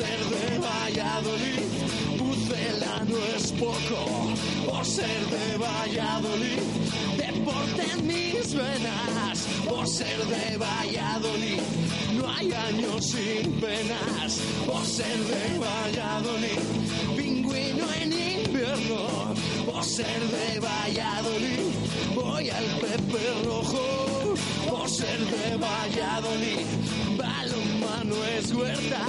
ser de Valladolid, Pucela no es poco. Por ser de Valladolid, deporte en mis venas. Por ser de Valladolid, no hay años sin penas. Por ser de Valladolid, pingüino en invierno. Por ser de Valladolid, voy al Pepe Rojo. Por ser de Valladolid, balonmano es huerta.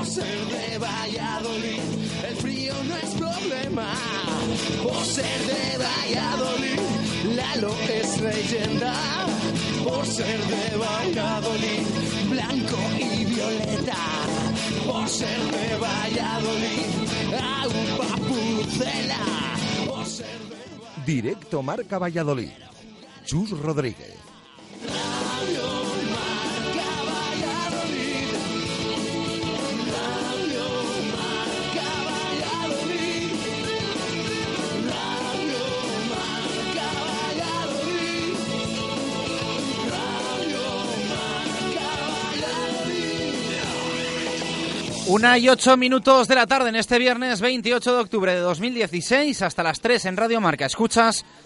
Por ser de Valladolid, el frío no es problema. Por ser de Valladolid, Lalo es leyenda. Por ser de Valladolid, blanco y violeta. Por ser de Valladolid, agua pucela. Por ser de Directo Marca Valladolid. Chus Rodríguez. Radio Una y ocho minutos de la tarde en este viernes 28 de octubre de 2016 hasta las 3 en Radio Marca. Escuchas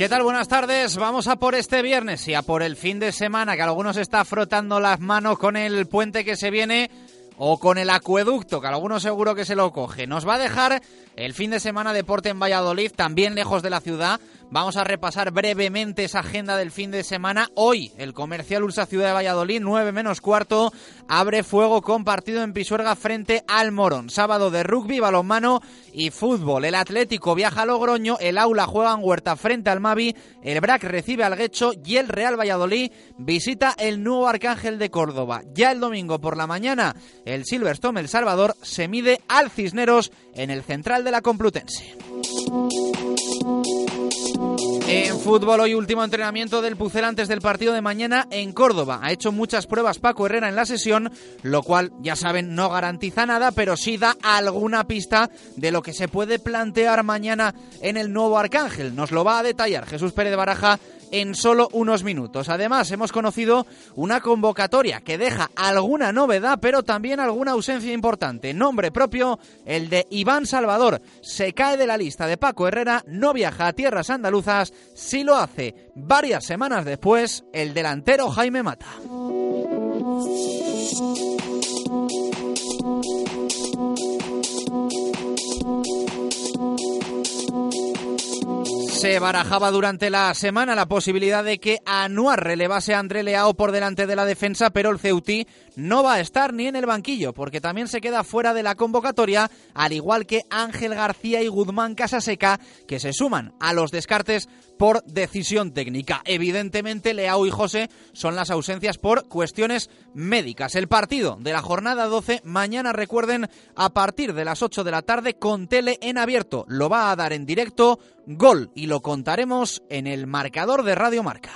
¿Qué tal? Buenas tardes. Vamos a por este viernes y a por el fin de semana, que algunos está frotando las manos con el puente que se viene o con el acueducto, que algunos seguro que se lo coge. Nos va a dejar el fin de semana deporte en Valladolid, también lejos de la ciudad. Vamos a repasar brevemente esa agenda del fin de semana. Hoy, el Comercial Ursa Ciudad de Valladolid, 9 menos cuarto, abre fuego con partido en Pisuerga frente al Morón. Sábado de rugby, balonmano y fútbol. El Atlético viaja a Logroño, el Aula juega en Huerta frente al Mavi, el BRAC recibe al Guecho y el Real Valladolid visita el nuevo Arcángel de Córdoba. Ya el domingo por la mañana, el Silverstone El Salvador se mide al Cisneros en el central de la Complutense. En fútbol, hoy último entrenamiento del Pucel antes del partido de mañana en Córdoba. Ha hecho muchas pruebas Paco Herrera en la sesión, lo cual, ya saben, no garantiza nada, pero sí da alguna pista de lo que se puede plantear mañana en el nuevo Arcángel. Nos lo va a detallar Jesús Pérez Baraja en solo unos minutos. Además, hemos conocido una convocatoria que deja alguna novedad, pero también alguna ausencia importante. Nombre propio, el de Iván Salvador. Se cae de la lista de Paco Herrera, no viaja a tierras andaluzas, sí lo hace. Varias semanas después, el delantero Jaime Mata. Se barajaba durante la semana la posibilidad de que Anuar relevase a André Leao por delante de la defensa, pero el Ceutí no va a estar ni en el banquillo, porque también se queda fuera de la convocatoria, al igual que Ángel García y Guzmán Casaseca, que se suman a los descartes por decisión técnica. Evidentemente, Leao y José son las ausencias por cuestiones médicas. El partido de la jornada 12, mañana recuerden, a partir de las 8 de la tarde, con tele en abierto. Lo va a dar en directo Gol y lo contaremos en el marcador de Radio Marca.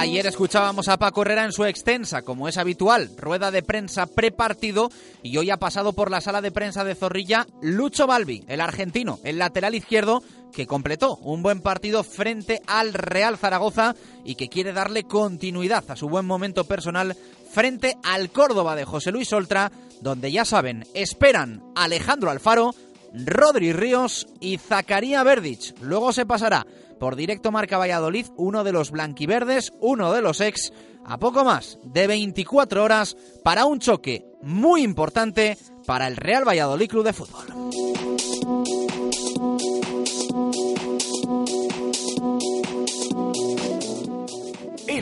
Ayer escuchábamos a Paco Herrera en su extensa, como es habitual, rueda de prensa prepartido y hoy ha pasado por la sala de prensa de Zorrilla Lucho Balbi, el argentino, el lateral izquierdo que completó un buen partido frente al Real Zaragoza y que quiere darle continuidad a su buen momento personal frente al Córdoba de José Luis Oltra, donde ya saben, esperan Alejandro Alfaro, Rodri Ríos y Zacaría Verdich. Luego se pasará por directo Marca Valladolid, uno de los blanquiverdes, uno de los ex, a poco más de 24 horas para un choque muy importante para el Real Valladolid Club de Fútbol.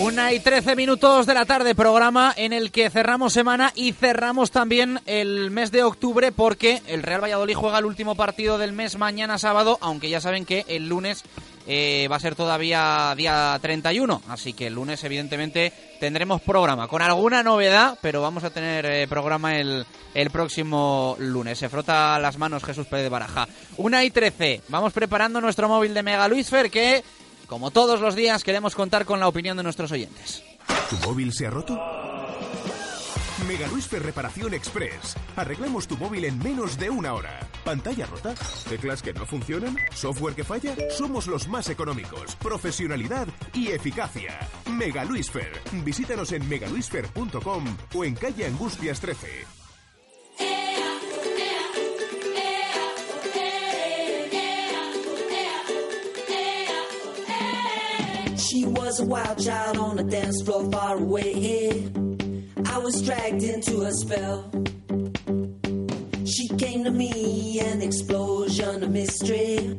Una y trece minutos de la tarde, programa en el que cerramos semana y cerramos también el mes de octubre porque el Real Valladolid juega el último partido del mes mañana sábado, aunque ya saben que el lunes eh, va a ser todavía día 31, así que el lunes evidentemente tendremos programa, con alguna novedad, pero vamos a tener eh, programa el, el próximo lunes. Se frota las manos Jesús Pérez de Baraja. Una y trece, vamos preparando nuestro móvil de Mega Luisfer que como todos los días, queremos contar con la opinión de nuestros oyentes. ¿Tu móvil se ha roto? Mega Luisfer Reparación Express. Arreglamos tu móvil en menos de una hora. ¿Pantalla rota? ¿Teclas que no funcionan? ¿Software que falla? Somos los más económicos. Profesionalidad y eficacia. Mega Luisfer. Visítanos en megaluisfer.com o en calle Angustias 13. She was a wild child on the dance floor far away. I was dragged into a spell. She came to me, an explosion of mystery.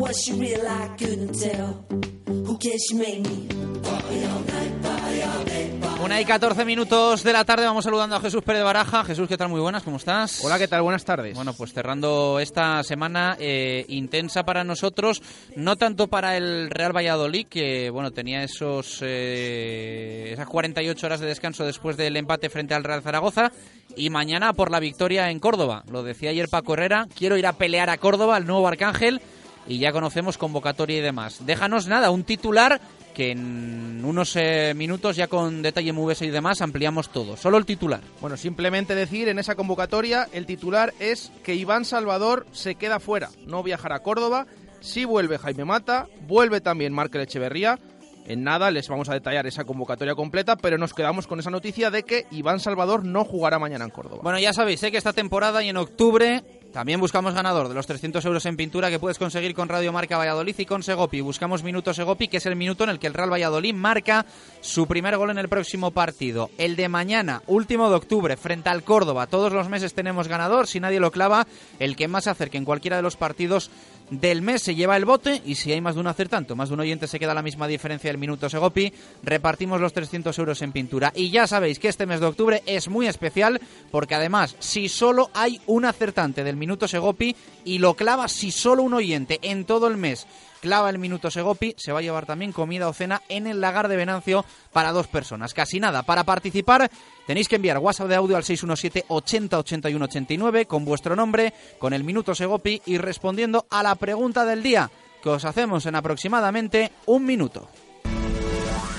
Was she real? I couldn't tell. Who cares? She made me party all night, party all day. Una y 14 minutos de la tarde, vamos saludando a Jesús Pérez de Baraja. Jesús, ¿qué tal? Muy buenas, ¿cómo estás? Hola, ¿qué tal? Buenas tardes. Bueno, pues cerrando esta semana eh, intensa para nosotros, no tanto para el Real Valladolid, que bueno tenía esos eh, esas 48 horas de descanso después del empate frente al Real Zaragoza, y mañana por la victoria en Córdoba. Lo decía ayer Paco Herrera, quiero ir a pelear a Córdoba, al nuevo Arcángel, y ya conocemos convocatoria y demás. Déjanos nada, un titular que en unos eh, minutos ya con detalle MVS y demás ampliamos todo. Solo el titular. Bueno, simplemente decir en esa convocatoria el titular es que Iván Salvador se queda fuera, no viajará a Córdoba. Si vuelve Jaime Mata, vuelve también Markel Echeverría. En nada les vamos a detallar esa convocatoria completa, pero nos quedamos con esa noticia de que Iván Salvador no jugará mañana en Córdoba. Bueno, ya sabéis, sé que esta temporada y en octubre también buscamos ganador de los 300 euros en pintura que puedes conseguir con Radio Marca Valladolid y con Segopi. Buscamos Minuto Segopi, que es el minuto en el que el Real Valladolid marca su primer gol en el próximo partido. El de mañana, último de octubre, frente al Córdoba. Todos los meses tenemos ganador. Si nadie lo clava, el que más acerque en cualquiera de los partidos del mes se lleva el bote y si hay más de un acertante, más de un oyente se queda la misma diferencia del minuto Segopi, repartimos los 300 euros en pintura. Y ya sabéis que este mes de octubre es muy especial porque además si solo hay un acertante del minuto Segopi y lo clava si solo un oyente en todo el mes clava el minuto Segopi, se va a llevar también comida o cena en el lagar de Venancio para dos personas. Casi nada. Para participar tenéis que enviar WhatsApp de audio al 617 80 81 89 con vuestro nombre, con el minuto Segopi y respondiendo a la pregunta del día. que os hacemos en aproximadamente un minuto.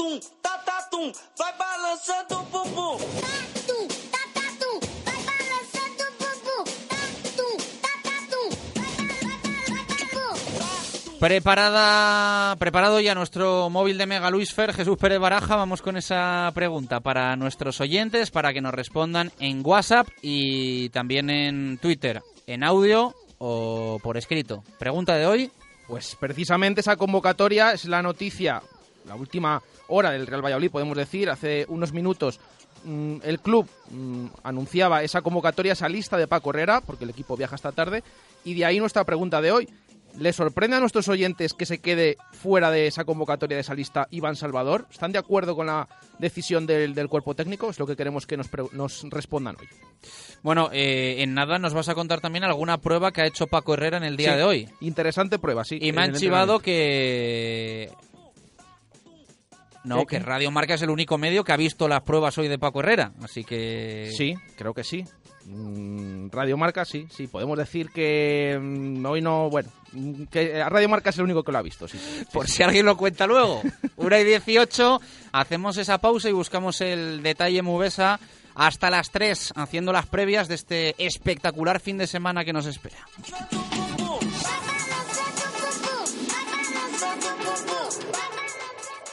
Tá, tum, tá, tá, tum, vai balançando o bumbum. Tá, tum, tá, tá, tum, vai balançando o bumbum, tá, tum, tá, tá, tum, Preparada, preparado ya nuestro móvil de Mega Luis Fer, Jesús Pérez Baraja. Vamos con esa pregunta para nuestros oyentes, para que nos respondan en WhatsApp y también en Twitter, en audio o por escrito. Pregunta de hoy. Pues precisamente esa convocatoria es la noticia, la última hora del Real Valladolid, podemos decir. Hace unos minutos mm, el club mm, anunciaba esa convocatoria, esa lista de Paco Herrera, porque el equipo viaja esta tarde. Y de ahí nuestra pregunta de hoy. ¿Le sorprende a nuestros oyentes que se quede fuera de esa convocatoria, de esa lista, Iván Salvador? ¿Están de acuerdo con la decisión del, del cuerpo técnico? Es lo que queremos que nos, nos respondan hoy. Bueno, eh, en nada nos vas a contar también alguna prueba que ha hecho Paco Herrera en el día Sí, de hoy. Interesante prueba, sí. Y me han chivado que... No, ¿Qué, que? Radio Marca es el único medio que ha visto las pruebas hoy de Paco Herrera. Así que... Sí, creo que sí. Mm, Radio Marca, sí, sí. Podemos decir que mm, hoy no, bueno, mm, que Radio Marca es el único que lo ha visto, sí. sí, Por sí. si alguien lo cuenta luego. Una y 18, hacemos esa pausa y buscamos el detalle Mubesa hasta las 3, haciendo las previas de este espectacular fin de semana que nos espera.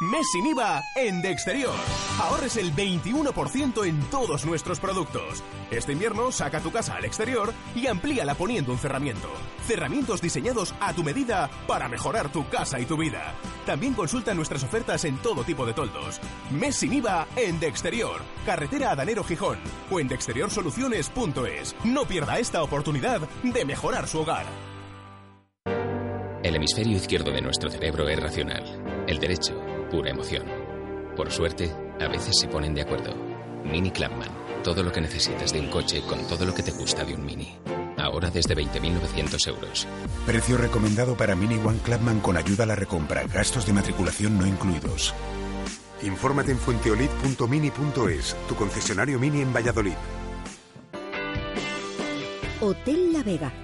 Mes en De Exterior. Ahorres el 21% en todos nuestros productos. Este invierno saca tu casa al exterior y amplíala poniendo un cerramiento. Cerramientos diseñados a tu medida para mejorar tu casa y tu vida. También consulta nuestras ofertas en todo tipo de toldos. Mes en De Exterior. Carretera Adanero Gijón o en deexteriorsoluciones.es. No pierda esta oportunidad de mejorar su hogar. El hemisferio izquierdo de nuestro cerebro es racional, el derecho, pura emoción. Por suerte, a veces se ponen de acuerdo. Mini Clubman, todo lo que necesitas de un coche con todo lo que te gusta de un Mini. Ahora desde 20.900 euros. Precio recomendado para Mini One Clubman con ayuda a la recompra. Gastos de matriculación no incluidos. Infórmate en fuenteolid.mini.es, tu concesionario Mini en Valladolid. Hotel La Vega.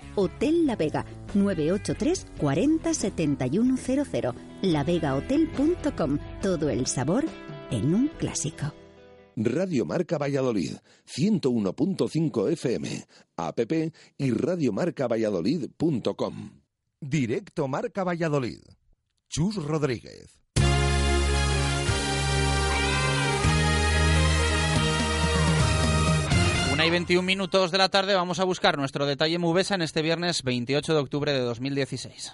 Hotel La Vega, 983 40 7100. lavegahotel.com. Todo el sabor en un clásico. Radio Marca Valladolid, 101.5 FM, app y radiomarcavalladolid.com. Directo Marca Valladolid. Chus Rodríguez. Una y 21 minutos de la tarde vamos a buscar nuestro detalle Mubesa en este viernes 28 de octubre de 2016.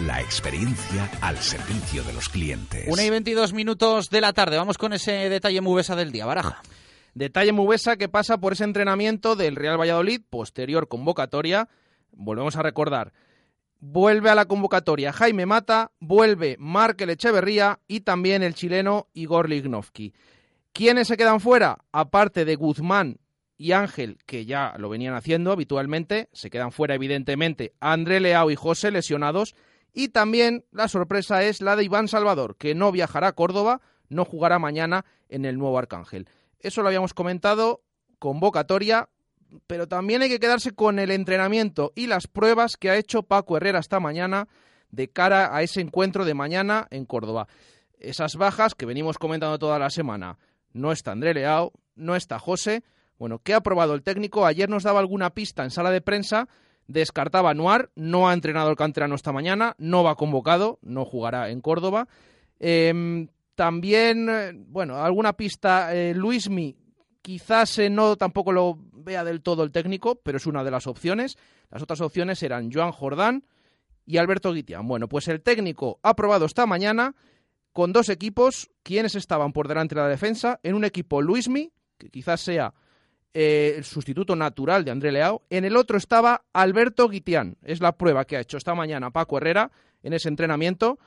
La experiencia al servicio de los clientes. Una y 22 minutos de la tarde. Vamos con ese detalle Mubesa del día. Baraja. Detalle Mubesa que pasa por ese entrenamiento del Real Valladolid, posterior convocatoria. Volvemos a recordar. Vuelve a la convocatoria Jaime Mata, vuelve Markel Echeverría y también el chileno Igor Lignovsky. ¿Quiénes se quedan fuera? Aparte de Guzmán y Ángel, que ya lo venían haciendo habitualmente, se quedan fuera evidentemente André Leao y José lesionados y también la sorpresa es la de Iván Salvador, que no viajará a Córdoba, no jugará mañana en el nuevo Arcángel. Eso lo habíamos comentado, convocatoria, pero también hay que quedarse con el entrenamiento y las pruebas que ha hecho Paco Herrera esta mañana de cara a ese encuentro de mañana en Córdoba. Esas bajas que venimos comentando toda la semana. No está André Leao, no está José. Bueno, ¿qué ha probado el técnico? Ayer nos daba alguna pista en sala de prensa descartaba Noir, no ha entrenado el canterano esta mañana, no va convocado, no jugará en Córdoba. Em, también, eh, bueno, alguna pista, eh, Luismi, quizás eh, no tampoco lo vea del todo el técnico, pero es una de las opciones. Las otras opciones eran Joan Jordán y Alberto Guitián. Bueno, pues el técnico ha probado esta mañana con dos equipos, quienes estaban por delante de la defensa, en un equipo Luismi, que quizás sea eh, el sustituto natural de André Leao. En el otro estaba Alberto Guitián. Es la prueba que ha hecho esta mañana Paco Herrera en ese entrenamiento.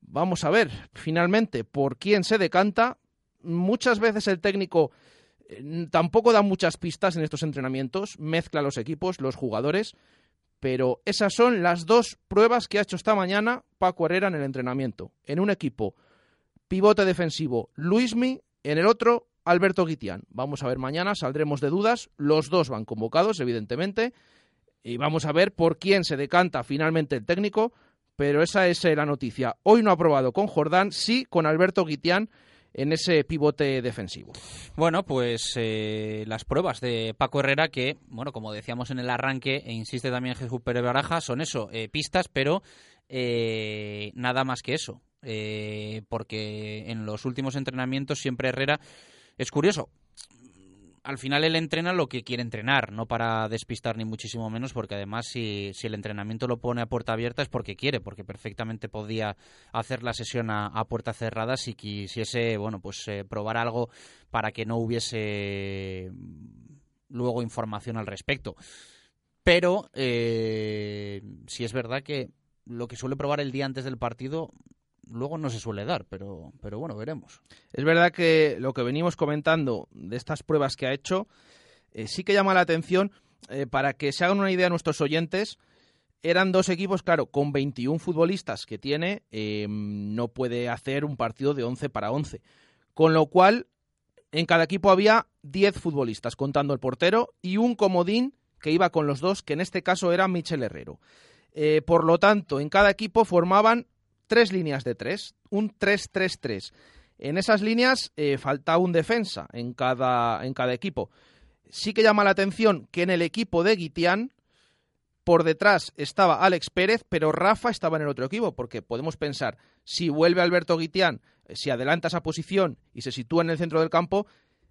Vamos a ver finalmente por quién se decanta. Muchas veces el técnico eh, tampoco da muchas pistas en estos entrenamientos, mezcla los equipos, los jugadores, pero esas son las dos pruebas que ha hecho esta mañana Paco Herrera en el entrenamiento. En un equipo pivote defensivo Luismi, en el otro Alberto Guitián. Vamos a ver mañana, saldremos de dudas. Los dos van convocados, evidentemente. Y vamos a ver por quién se decanta finalmente el técnico. Pero esa es eh, la noticia. Hoy no ha probado con Jordán, sí con Alberto Guitián en ese pivote defensivo. Bueno, pues eh, las pruebas de Paco Herrera que, bueno, como decíamos en el arranque, e insiste también Jesús Pérez Baraja, son eso, eh, pistas, pero nada más que eso. porque en los últimos entrenamientos siempre Herrera es curioso. Al final él entrena lo que quiere entrenar, no para despistar ni muchísimo menos, porque además si, el entrenamiento lo pone a puerta abierta es porque quiere, porque perfectamente podía hacer la sesión a, puerta cerrada si quisiese, bueno, pues eh, probar algo para que no hubiese luego información al respecto. Pero eh, si es verdad que lo que suele probar el día antes del partido luego no se suele dar, pero, pero bueno, veremos. Es verdad que lo que venimos comentando de estas pruebas que ha hecho eh, sí que llama la atención eh, para que se hagan una idea nuestros oyentes. Eran dos equipos, claro, con 21 futbolistas que tiene, em, no puede hacer un partido de 11 para 11. Con lo cual, en cada equipo había 10 futbolistas, contando el portero, y un comodín que iba con los dos, que en este caso era Michel Herrero. Eh, por lo tanto, en cada equipo formaban tres líneas de tres, un 3-3-3. En esas líneas eh, falta un defensa en cada, en cada equipo. Sí que llama la atención que en el equipo de Guitián, por detrás estaba Alex Pérez, pero Rafa estaba en el otro equipo, porque podemos pensar, si vuelve Alberto Guitián, eh, si adelanta esa posición y se sitúa en el centro del campo,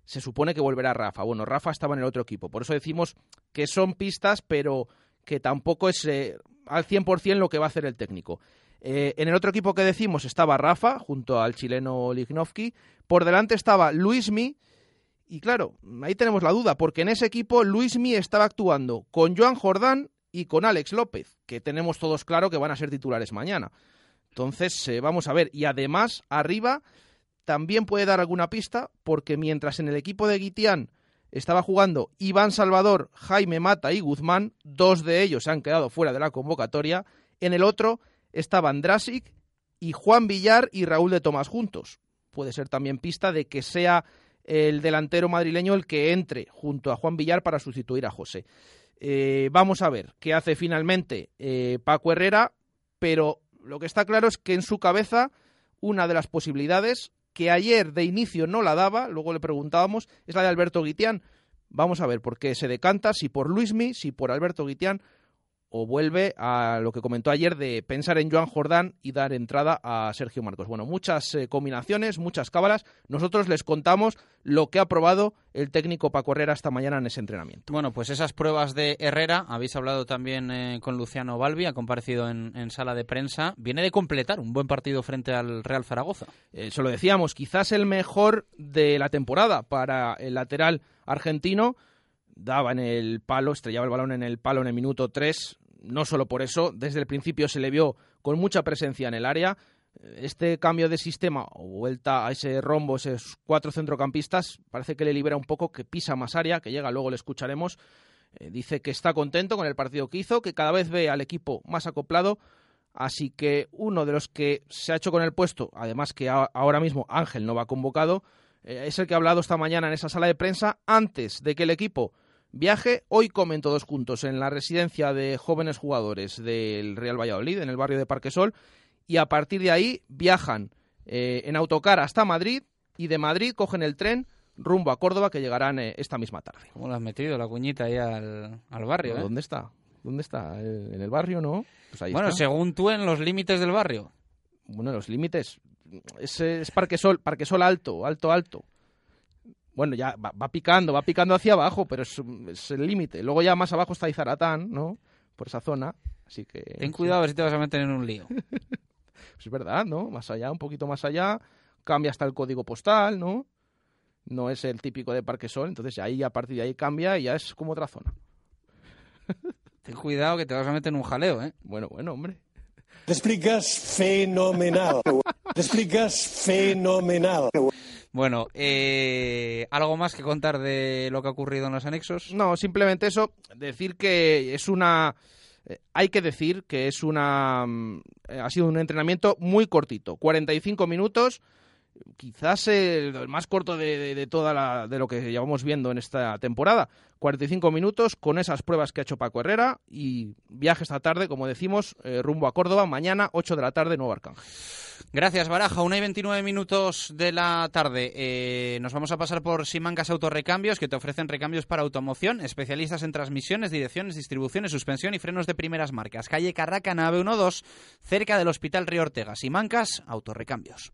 se supone que volverá Rafa. Bueno, Rafa estaba en el otro equipo. Por eso decimos que son pistas, pero que tampoco es eh, al 100% lo que va a hacer el técnico. Eh, en el otro equipo que decimos estaba Rafa, junto al chileno Lignovsky. Por delante estaba Luismi. Y claro, ahí tenemos la duda, porque en ese equipo Luismi estaba actuando con Joan Jordán y con Alex López, que tenemos todos claro que van a ser titulares mañana. Entonces, eh, vamos a ver. Y además, arriba también puede dar alguna pista, porque mientras en el equipo de Guitián estaba jugando Iván Salvador, Jaime Mata y Guzmán, dos de ellos se han quedado fuera de la convocatoria. En el otro estaban Drasic y Juan Villar y Raúl de Tomás juntos. Puede ser también pista de que sea el delantero madrileño el que entre junto a Juan Villar para sustituir a José. Eh, vamos a ver qué hace finalmente eh, Paco Herrera, pero lo que está claro es que en su cabeza una de las posibilidades que ayer de inicio no la daba, luego le preguntábamos, es la de Alberto Guitián. Vamos a ver por qué se decanta, si por Luismi, si por Alberto Guitián, o vuelve a lo que comentó ayer de pensar en Joan Jordán y dar entrada a Sergio Marcos. Bueno, muchas eh, combinaciones, muchas cábalas. Nosotros les contamos lo que ha probado el técnico Paco Herrera esta mañana en ese entrenamiento. Bueno, pues esas pruebas de Herrera, habéis hablado también eh, con Luciano Balbi, ha comparecido en, en, sala de prensa, viene de completar un buen partido frente al Real Zaragoza. Eso lo decíamos, quizás el mejor de la temporada para el lateral argentino daba en el palo, estrellaba el balón en el palo en el minuto 3. No solo por eso, desde el principio se le vio con mucha presencia en el área. Este cambio de sistema o vuelta a ese rombo, esos cuatro centrocampistas, parece que le libera un poco, que pisa más área, que llega, luego le escucharemos. Eh, dice que está contento con el partido que hizo, que cada vez ve al equipo más acoplado. Así que uno de los que se ha hecho con el puesto, además que ahora mismo Ángel no va convocado, eh, es el que ha hablado esta mañana en esa sala de prensa antes de que el equipo viaje. Hoy comen todos juntos en la residencia de jóvenes jugadores del Real Valladolid, en el barrio de Parquesol, y a partir de ahí viajan eh, en autocar hasta Madrid y de Madrid cogen el tren rumbo a Córdoba que llegarán eh, esta misma tarde. ¿Cómo lo has metido la cuñita ahí al, al barrio? Eh? ¿Dónde está? ¿Dónde está? ¿En el barrio no? Pues ahí bueno, está. según tú, en los límites del barrio. Bueno, los límites. Es, es Parquesol, Parquesol alto, alto, alto bueno, ya va, va, picando, va picando hacia abajo, pero es, es el límite. Luego ya más abajo está Izaratán, ¿no? Por esa zona, así que... Ten cuidado a ver si te vas a meter en un lío. pues es verdad, ¿no? Más allá, un poquito más allá, cambia hasta el código postal, ¿no? No es el típico de Parque Sol, entonces ahí a partir de ahí cambia y ya es como otra zona. Ten cuidado que te vas a meter en un jaleo, ¿eh? Bueno, bueno, hombre. Te explicas fenomenal. Te explicas fenomenal. Bueno, eh, ¿algo más que contar de lo que ha ocurrido en los anexos? No, simplemente eso, decir que es una... Eh, hay que decir que es una... Eh, ha sido un entrenamiento muy cortito, 45 minutos, quizás el, el más corto de, de, de, toda la, de lo que llevamos viendo en esta temporada. 45 minutos con esas pruebas que ha hecho Paco Herrera y viaje esta tarde, como decimos, eh, rumbo a Córdoba, mañana 8 de la tarde, Nuevo Arcángel. Gracias, Baraja. Una y 29 minutos de la tarde. Eh, nos vamos a pasar por Simancas Autorrecambios, que te ofrecen recambios para automoción, especialistas en transmisiones, direcciones, distribuciones, suspensión y frenos de primeras marcas. Calle Carraca, nave 12, cerca del Hospital Río Ortega. Simancas Autorrecambios.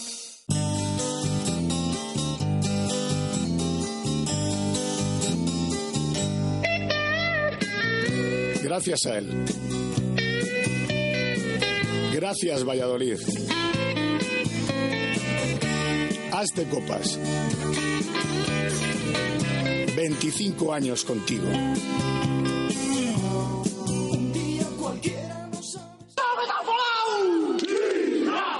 Gracias a él. Gracias, Valladolid. Hazte copas. 25 años contigo.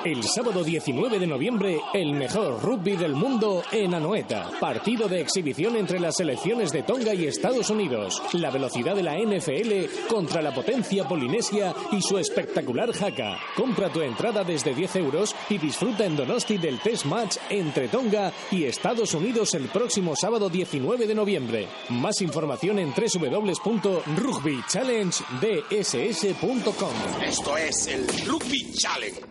El sábado 19 de noviembre, el mejor rugby del mundo en Anoeta. Partido de exhibición entre las selecciones de Tonga y Estados Unidos. La velocidad de la NFL contra la potencia polinesia y su espectacular jaca. Compra tu entrada desde 10 euros y disfruta en Donosti del test match entre Tonga y Estados Unidos el próximo sábado 19 de noviembre. Más información en www.rugbychallengeDSS.com. Esto es el Rugby Challenge.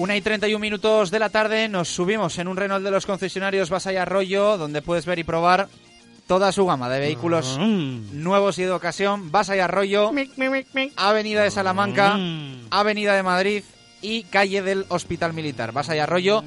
Una y 31 minutos de la tarde nos subimos en un Renault de los concesionarios Basay Arroyo, donde puedes ver y probar toda su gama de vehículos mm. nuevos y de ocasión. Basay Arroyo, Avenida de Salamanca, Mm. Avenida de Madrid y calle del Hospital Militar. Allá Arroyo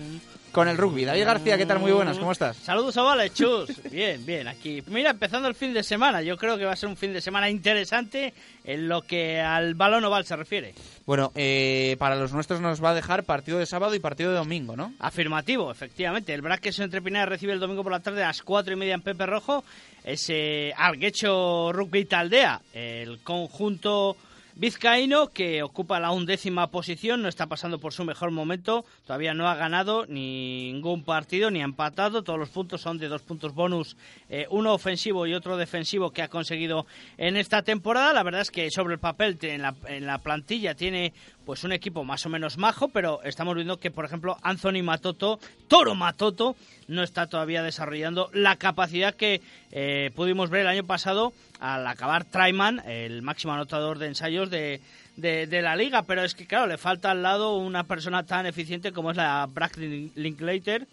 con el rugby. David García, ¿qué tal? Muy buenas, ¿cómo estás? Saludos a Chus. Bien, bien, aquí. Mira, empezando el fin de semana. Yo creo que va a ser un fin de semana interesante en lo que al balón oval se refiere. Bueno, eh, para los nuestros nos va a dejar partido de sábado y partido de domingo, ¿no? Afirmativo, efectivamente. El Braqueso entre Pinares recibe el domingo por la tarde a las cuatro y media en Pepe Rojo. Ese Alguecho Rugby Taldea, el conjunto Vizcaíno, que ocupa la undécima posición, no está pasando por su mejor momento, todavía no ha ganado ningún partido ni ha empatado, todos los puntos son de dos puntos bonus, eh, uno ofensivo y otro defensivo que ha conseguido en esta temporada. La verdad es que sobre el papel en la, en la plantilla tiene pues un equipo más o menos majo, pero estamos viendo que, por ejemplo, Anthony Matoto, Toro Matoto, no está todavía desarrollando la capacidad que eh, pudimos ver el año pasado al acabar Traiman, el máximo anotador de ensayos de, de, la liga. Pero es que, claro, le falta al lado una persona tan eficiente como es la Brad Linklater.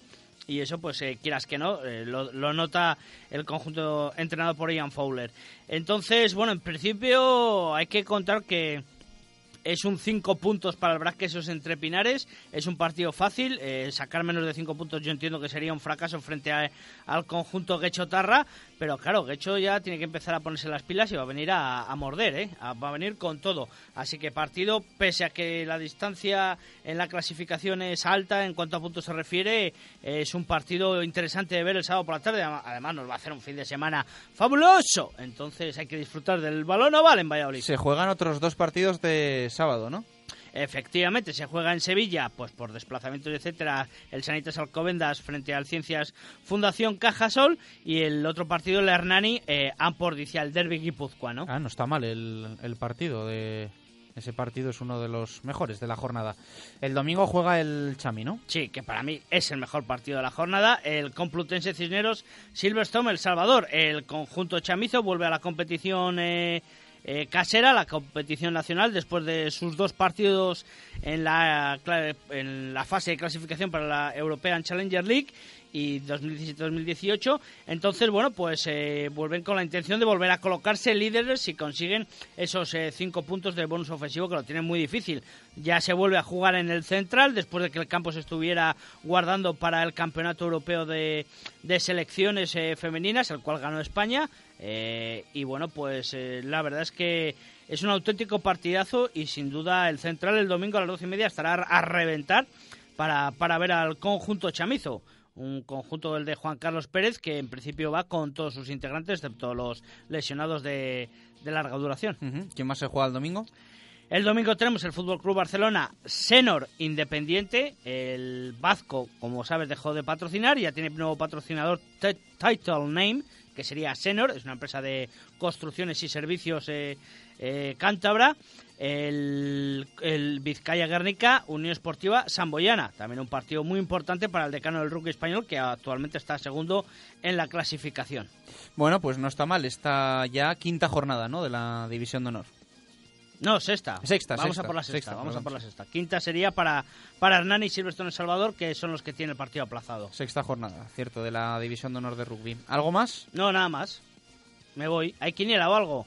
Y eso, pues, eh, quieras que no, eh, lo, nota el conjunto entrenado por Ian Fowler. Entonces, bueno, en principio hay que contar que es un 5 puntos para el Brasquesos entre Pinares. Es un partido fácil. Eh, sacar menos de 5 puntos yo entiendo que sería un fracaso frente al conjunto Guecho-Tarra. Pero claro, Guecho ya tiene que empezar a ponerse las pilas y va a venir a, morder, ¿eh? va a venir con todo. Así que partido, pese a que la distancia en la clasificación es alta en cuanto a puntos se refiere, es un partido interesante de ver el sábado por la tarde. Además nos va a hacer un fin de semana fabuloso. Entonces hay que disfrutar del balón oval en Valladolid. Se juegan otros dos partidos de sábado, ¿no? Efectivamente, se juega en Sevilla, pues por desplazamientos, etcétera, el Sanitas Alcobendas frente al Ciencias Fundación Cajasol y el otro partido, el Hernani, eh, Ampordicial, el Derby Guipúzcoa, Ah, no está mal el, el partido de, ese partido es uno de los mejores de la jornada. El domingo juega el Chami, ¿no? Sí, que para mí es el mejor partido de la jornada. El Complutense Cisneros, Silverstone, El Salvador. El conjunto chamizo vuelve a la competición eh, eh, casera, la competición nacional, después de sus dos partidos en la, en la fase de clasificación para la European Challenger League y 2017-2018. Entonces, bueno, pues eh, vuelven con la intención de volver a colocarse líderes si consiguen esos eh, cinco puntos de bonus ofensivo que lo tienen muy difícil. Ya se vuelve a jugar en el central después de que el campo se estuviera guardando para el Campeonato Europeo de, de Selecciones femeninas, el cual ganó España. Eh, y bueno, pues eh, la verdad es que es un auténtico partidazo y sin duda el central el domingo a las doce y media estará a reventar para, para ver al conjunto chamizo. Un conjunto el de Juan Carlos Pérez que en principio va con todos sus integrantes, excepto los lesionados de, larga duración. ¿Quién más se juega el domingo? El domingo tenemos el Fútbol Club Barcelona Senor Independiente. El Vasco, como sabes, dejó de patrocinar y ya tiene nuevo patrocinador Title Name que sería Senor, es una empresa de construcciones y servicios eh, eh, cántabra. El, Vizcaya Guernica, Unión Esportiva Samboyana, también un partido muy importante para el decano del rugby español que actualmente está segundo en la clasificación. Bueno, pues no está mal, está ya quinta jornada ¿no? de la División de Honor. No, sexta. Sexta, Vamos a por la sexta, vamos a por la sexta. Quinta sería para, para Hernán y Silverstone El Salvador, que son los que tienen el partido aplazado. Sexta jornada, cierto, de la División de Honor de Rugby. ¿Algo más? No, nada más. Me voy. ¿Hay quiniela o algo?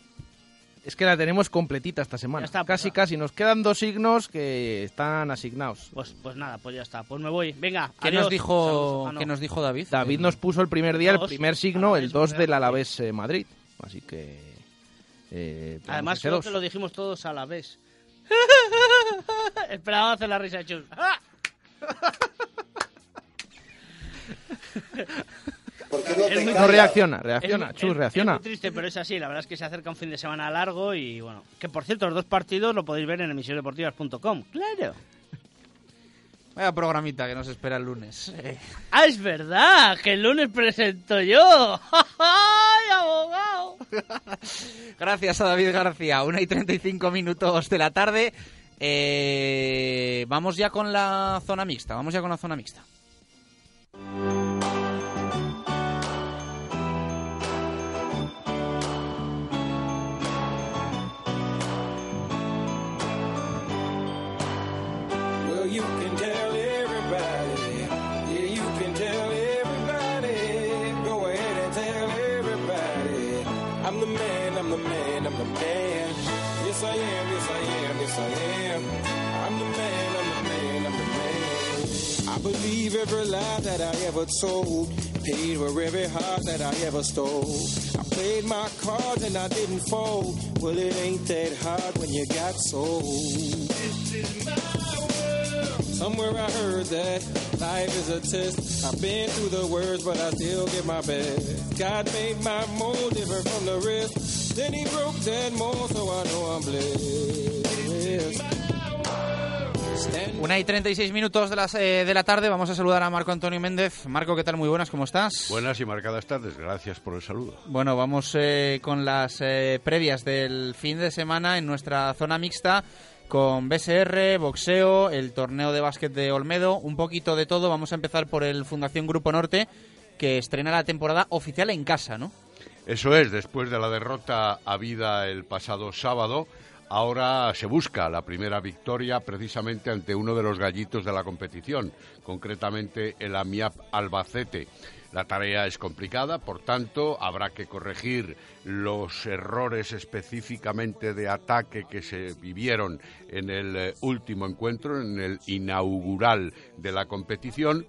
Es que la tenemos completita esta semana. Está, casi, pues, casi. Nos quedan dos signos que están asignados. Pues, pues nada, pues ya está. Pues me voy. Venga, ¿Qué, nos dijo, ah, ¿qué nos dijo David? David nos puso el primer día, el primer signo, ah, el 2 del Alavés eh, Madrid. Así que... Eh, Además, creo que lo dijimos todos a la vez. Esperaba hacer la risa de Chus. no reacciona, reacciona, Chus, reacciona. Es muy triste, pero es así. La verdad es que se acerca un fin de semana largo y bueno. Que por cierto, los dos partidos lo podéis ver en emisiones.deportivas.com. Claro. Vaya programita que nos espera el lunes. Ah, es verdad, que el lunes presento yo. ¡Ay, abogado! Gracias a David García. Una y 35 minutos de la tarde. Eh, vamos ya con la zona mixta. Vamos ya con la zona mixta. Every lie that I ever told. Paid for every heart that I ever stole. I played my cards and I didn't fold. Well, it ain't that hard when you got sold. This is my world. Somewhere I heard that life is a test. I've been through the worst, but I still give my best. God made my mold different from the rest. Then he broke that mold, so I know I'm blessed. Una y 36 minutos de, las, eh, de la tarde. Vamos a saludar a Marco Antonio Méndez. Marco, ¿qué tal? Muy buenas, ¿cómo estás? Buenas y marcadas tardes. Gracias por el saludo. Bueno, vamos eh, con las eh, previas del fin de semana en nuestra zona mixta con BSR, boxeo, el torneo de básquet de Olmedo, un poquito de todo. Vamos a empezar por el Fundación Grupo Norte, que estrena la temporada oficial en casa, ¿no? Eso es, después de la derrota habida el pasado sábado, ahora se busca la primera victoria precisamente ante uno de los gallitos de la competición, concretamente el AMIAP Albacete. La tarea es complicada, por tanto, habrá que corregir los errores específicamente de ataque que se vivieron en el último encuentro, en el inaugural de la competición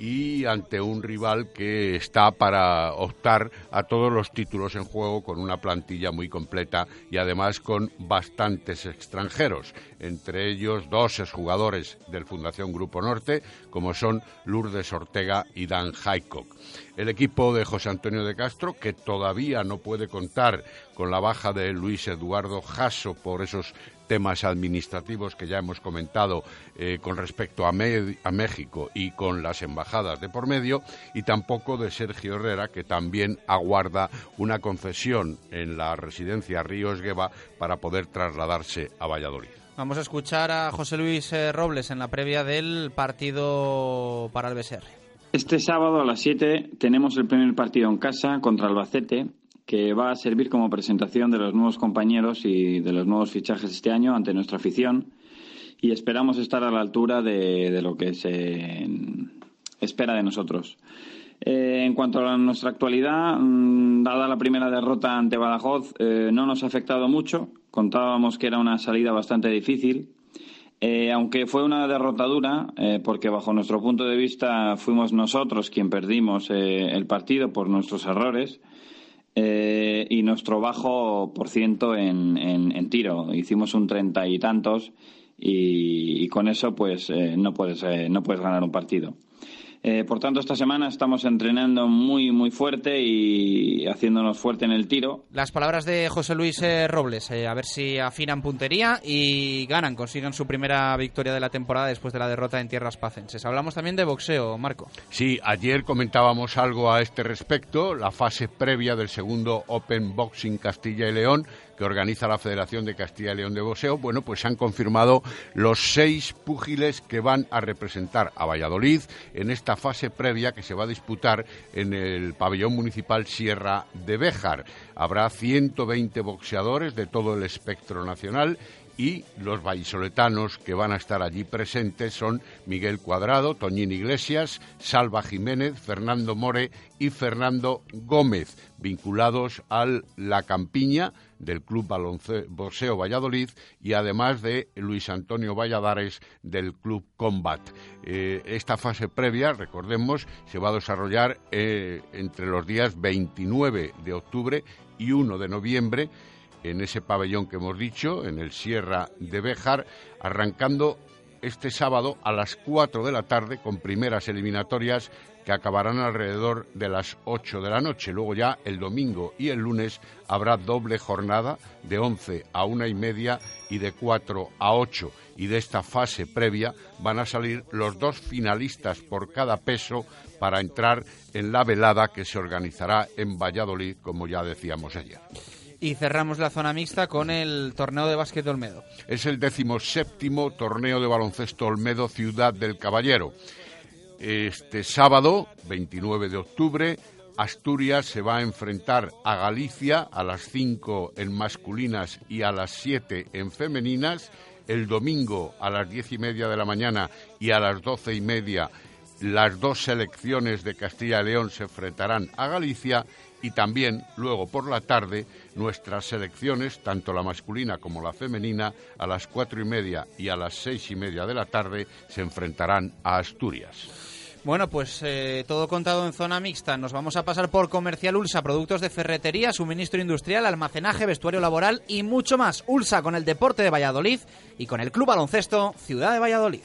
y ante un rival que está para optar a todos los títulos en juego con una plantilla muy completa y además con bastantes extranjeros, entre ellos dos exjugadores del Fundación Grupo Norte, como son Lourdes Ortega y Dan Haycock. El equipo de José Antonio de Castro, que todavía no puede contar con la baja de Luis Eduardo Jasso por esos temas administrativos que ya hemos comentado eh, con respecto a, a, México y con las embajadas de por medio, y tampoco de Sergio Herrera, que también aguarda una concesión en la residencia Ríos Gueva para poder trasladarse a Valladolid. Vamos a escuchar a José Luis eh, Robles en la previa del partido para el BSR. Este sábado a las 7 tenemos el primer partido en casa contra Albacete que va a servir como presentación de los nuevos compañeros y de los nuevos fichajes este año ante nuestra afición y esperamos estar a la altura de, lo que se espera de nosotros. Eh, en cuanto a nuestra actualidad, mm, dada la primera derrota ante Badajoz, eh, no nos ha afectado mucho. Contábamos que era una salida bastante difícil. Eh, aunque fue una derrota dura, porque bajo nuestro punto de vista fuimos nosotros quien perdimos el partido por nuestros errores, eh, y nuestro bajo por ciento en, en, tiro. Hicimos un treinta y tantos y, con eso pues eh, no, puedes, eh, no puedes ganar un partido. Eh, por tanto, esta semana estamos entrenando muy, muy fuerte y haciéndonos fuerte en el tiro. Las palabras de José Luis eh, Robles, eh, a ver si afinan puntería y ganan, consigan su primera victoria de la temporada después de la derrota en tierras pacenses. Hablamos también de boxeo, Marco. Sí, ayer comentábamos algo a este respecto, la fase previa del segundo Open Boxing Castilla y León que organiza la Federación de Castilla y León de Boxeo, bueno, pues se han confirmado los seis púgiles que van a representar a Valladolid en esta fase previa que se va a disputar en el pabellón municipal Sierra de Béjar. Habrá 120 boxeadores de todo el espectro nacional y los vallisoletanos que van a estar allí presentes son Miguel Cuadrado, Toñín Iglesias, Salva Jiménez, Fernando More y Fernando Gómez, vinculados al La Campiña del Club Boxeo Valladolid y además de Luis Antonio Valladares del Club Combat. Eh, esta fase previa, recordemos, se va a desarrollar eh, entre los días 29 de octubre y 1 de noviembre en ese pabellón que hemos dicho, en el Sierra de Béjar, arrancando este sábado a las 4 de la tarde con primeras eliminatorias que acabarán alrededor de las 8 de la noche. Luego ya el domingo y el lunes habrá doble jornada de 11 a una y media y de 4 a 8. Y de esta fase previa van a salir los dos finalistas por cada peso para entrar en la velada que se organizará en Valladolid, como ya decíamos ayer. Y cerramos la zona mixta con el torneo de básquet Olmedo. Es el decimoséptimo torneo de baloncesto Olmedo Ciudad del Caballero. Este sábado, 29 de octubre, Asturias se va a enfrentar a Galicia a las 5 en masculinas y a las 7 en femeninas. El domingo a las 10 y media de la mañana y a las 12 y media las dos selecciones de Castilla y León se enfrentarán a Galicia y también luego por la tarde nuestras selecciones, tanto la masculina como la femenina, a las cuatro y media y a las seis y media de la tarde se enfrentarán a Asturias. Bueno, pues eh, todo contado en zona mixta. Nos vamos a pasar por Comercial Ulsa, productos de ferretería, suministro industrial, almacenaje, vestuario laboral y mucho más. Ulsa con el deporte de Valladolid y con el Club Baloncesto Ciudad de Valladolid.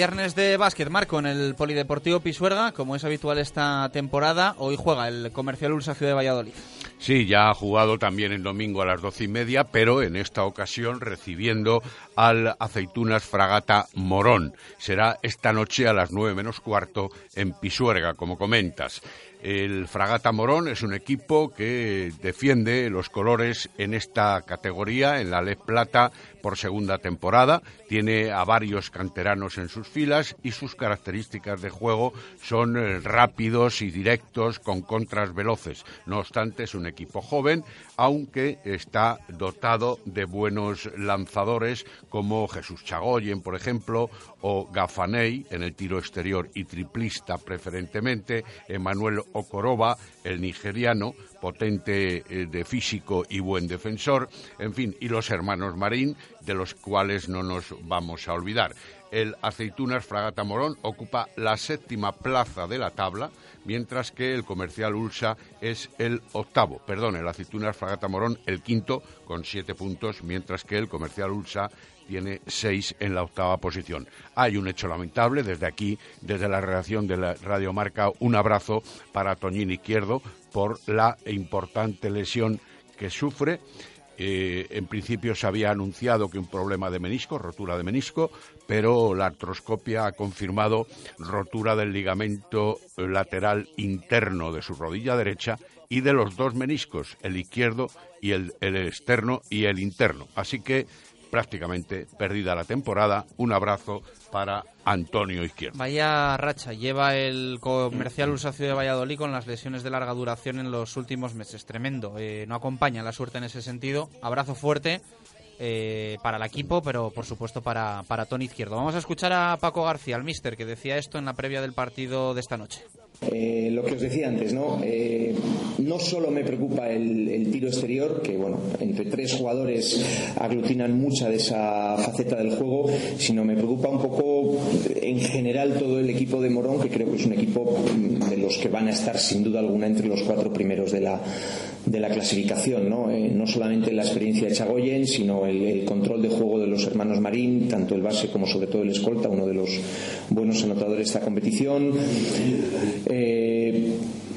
Viernes de básquet, Marco, en el Polideportivo Pisuerga, como es habitual esta temporada. Hoy juega el Comercial Ulsa Ciudad de Valladolid. Sí, ya ha jugado también el domingo a las doce y media, pero en esta ocasión recibiendo al Aceitunas Fragata Morón. Será esta noche a las nueve menos cuarto en Pisuerga, como comentas. El Fragata Morón es un equipo que defiende los colores en esta categoría, en la LED Plata, por segunda temporada. Tiene a varios canteranos en sus filas y sus características de juego son eh, rápidos y directos con contras veloces. No obstante, es un equipo joven, aunque está dotado de buenos lanzadores como Jesús Chagoyen, por ejemplo, o Gafaney en el tiro exterior y triplista preferentemente, Emanuel Okoroba, el nigeriano, potente eh, de físico y buen defensor, en fin, y los hermanos Marín, de los cuales no nos vamos a olvidar. El Aceitunas Fragata Morón ocupa la séptima plaza de la tabla, mientras que el Comercial Ulsa es el octavo. Perdón, el Aceitunas Fragata Morón el quinto con siete puntos, mientras que el Comercial Ulsa tiene seis en la octava posición. Hay un hecho lamentable desde aquí, desde la redacción de la Radio Marca, un abrazo para Toñín Izquierdo por la importante lesión que sufre. Eh, en principio se había anunciado que un problema de menisco, rotura de menisco, pero la artroscopia ha confirmado rotura del ligamento lateral interno de su rodilla derecha y de los dos meniscos, el izquierdo y el externo y el interno. Así que prácticamente perdida la temporada. Un abrazo para Antonio Izquierdo. Vaya racha lleva el comercial Ursacio de Valladolid con las lesiones de larga duración en los últimos meses. Tremendo. Eh, no acompaña la suerte en ese sentido. Abrazo fuerte. Eh, para el equipo, pero por supuesto para, para Tony Izquierdo. Vamos a escuchar a Paco García, el mister, que decía esto en la previa del partido de esta noche. Eh, lo que os decía antes, ¿no? Eh, no solo me preocupa el, tiro exterior, que bueno, entre tres jugadores aglutinan mucha de esa faceta del juego, sino me preocupa un poco en general todo el equipo de Morón, que creo que es un equipo de los que van a estar sin duda alguna entre los cuatro primeros de la, de la clasificación, ¿no? Eh, no solamente la experiencia de Chagoyen, sino el, control de juego de los hermanos Marín, tanto el base como sobre todo el escolta, uno de los buenos anotadores de esta competición. Eh,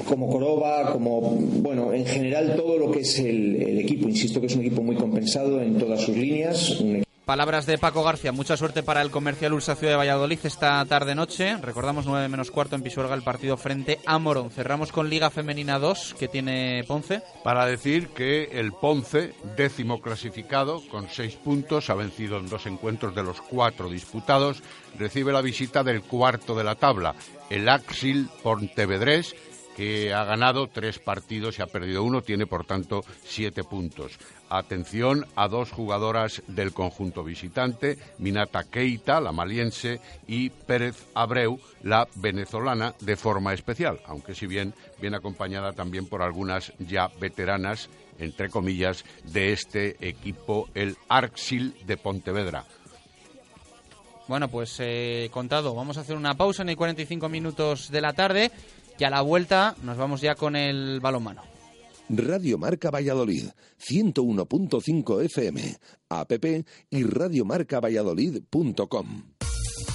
como Coroba, como, bueno, en general todo lo que es el, el, equipo. Insisto que es un equipo muy compensado en todas sus líneas, un Palabras de Paco García. Mucha suerte para el Comercial Ursa Ciudad de Valladolid esta tarde-noche. Recordamos 9 menos cuarto en Pisuerga el partido frente a Morón. Cerramos con Liga Femenina 2 que tiene Ponce. Para decir que el Ponce, décimo clasificado con 6 puntos, ha vencido en dos encuentros de los cuatro disputados. Recibe la visita del cuarto de la tabla, el Axil Pontevedrés que ha ganado tres partidos y ha perdido uno, tiene por tanto siete puntos. Atención a dos jugadoras del conjunto visitante, Minata Keita, la maliense, y Pérez Abreu, la venezolana, de forma especial, aunque si bien viene acompañada también por algunas ya veteranas, entre comillas, de este equipo, el Arxil de Pontevedra. Bueno, pues eh, contado, vamos a hacer una pausa en el 45 minutos de la tarde y a la vuelta nos vamos ya con el balonmano. Radio Marca Valladolid, 101.5 FM, app y radiomarcavalladolid.com.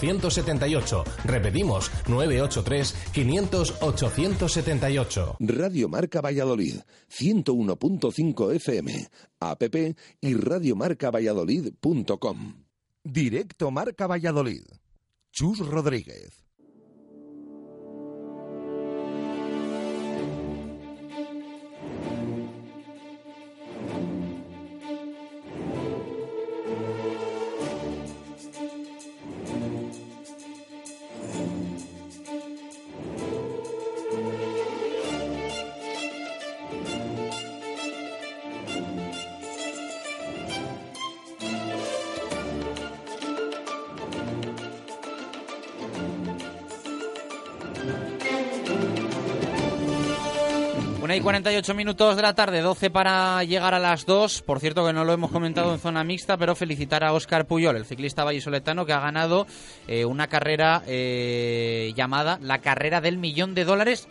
878. Repetimos, 983 500 878. Radio Marca Valladolid, 101.5 FM, app y radiomarcavalladolid.com. Directo Marca Valladolid. Chus Rodríguez. Y 48 minutos de la tarde, 12 para llegar a las 2. Por cierto que no lo hemos comentado en zona mixta, pero felicitar a Óscar Puyol, el ciclista vallisoletano que ha ganado eh, una carrera eh, llamada la carrera del millón de dólares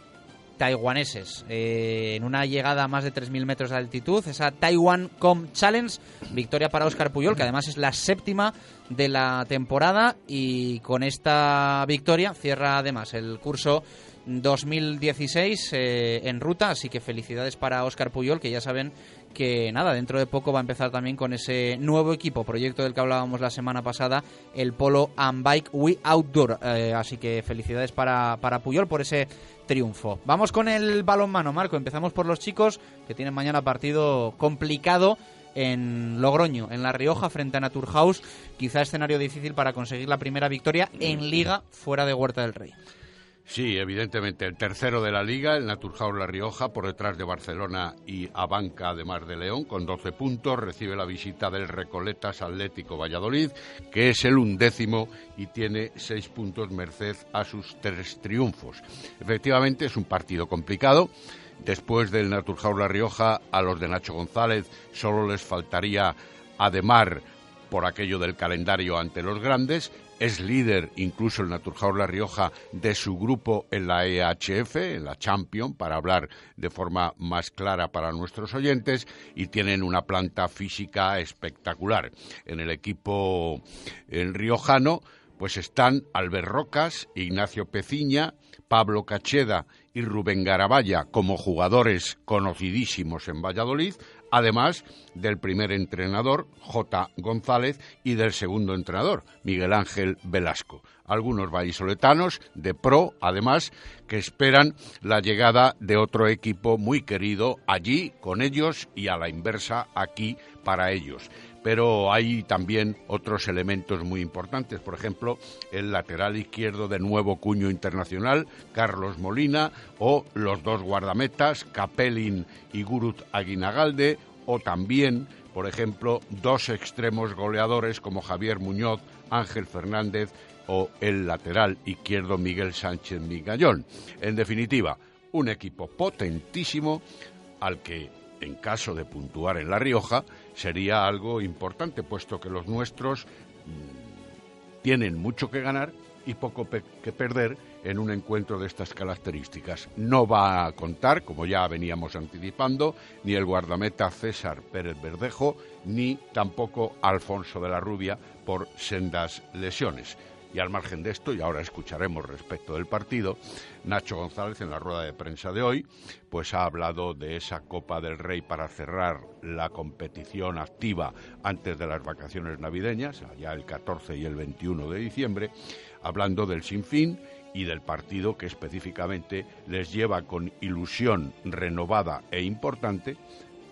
taiwaneses eh, en una llegada a más de 3.000 metros de altitud, esa Taiwan Com Challenge, victoria para Óscar Puyol, que además es la séptima de la temporada y con esta victoria cierra además el curso 2016 eh, en ruta, así que felicidades para Óscar Puyol, que ya saben que nada, dentro de poco va a empezar también con ese nuevo equipo, proyecto del que hablábamos la semana pasada, el Polo and Bike We Outdoor. Eh, así que felicidades para, para Puyol por ese triunfo. Vamos con el balonmano, Marco. Empezamos por los chicos que tienen mañana partido complicado en Logroño, en La Rioja, frente a Naturhaus. Quizá escenario difícil para conseguir la primera victoria en Liga fuera de Huerta del Rey. Sí, evidentemente. El tercero de la liga, el Naturhaus La Rioja, por detrás de Barcelona y Abanca, además de León, con 12 puntos, recibe la visita del Recoletas Atlético Valladolid, que es el undécimo y tiene seis puntos merced a sus tres triunfos. Efectivamente, es un partido complicado. Después del Naturhaus La Rioja, a los de Nacho González solo les faltaría Ademar por aquello del calendario ante los grandes es líder incluso el Naturhaus La Rioja de su grupo en la EHF, en la Champion, para hablar de forma más clara para nuestros oyentes, y tienen una planta física espectacular. En el equipo en riojano, pues están Albert Rocas, Ignacio Peciña, Pablo Cacheda y Rubén Garabaya como jugadores conocidísimos en Valladolid, además del primer entrenador, J. González, y del segundo entrenador, Miguel Ángel Velasco. Algunos vallisoletanos de pro, además, que esperan la llegada de otro equipo muy querido allí con ellos y a la inversa aquí para ellos pero hay también otros elementos muy importantes. Por ejemplo, el lateral izquierdo de nuevo cuño internacional, Carlos Molina, o los dos guardametas, Capelin y Gurut Aguinagalde, o también, por ejemplo, dos extremos goleadores como Javier Muñoz, Ángel Fernández o el lateral izquierdo Miguel Sánchez Migallón. En definitiva, un equipo potentísimo al que, en caso de puntuar en La Rioja, sería algo importante, puesto que los nuestros mm, tienen mucho que ganar y poco que perder en un encuentro de estas características. No va a contar, como ya veníamos anticipando, ni el guardameta César Pérez Verdejo, ni tampoco Alfonso de la Rubia por sendas lesiones. Y al margen de esto, y ahora escucharemos respecto del partido, Nacho González en la rueda de prensa de hoy, pues ha hablado de esa Copa del Rey para cerrar la competición activa antes de las vacaciones navideñas, allá el 14 y el 21 de diciembre, hablando del sinfín y del partido que específicamente les lleva con ilusión renovada e importante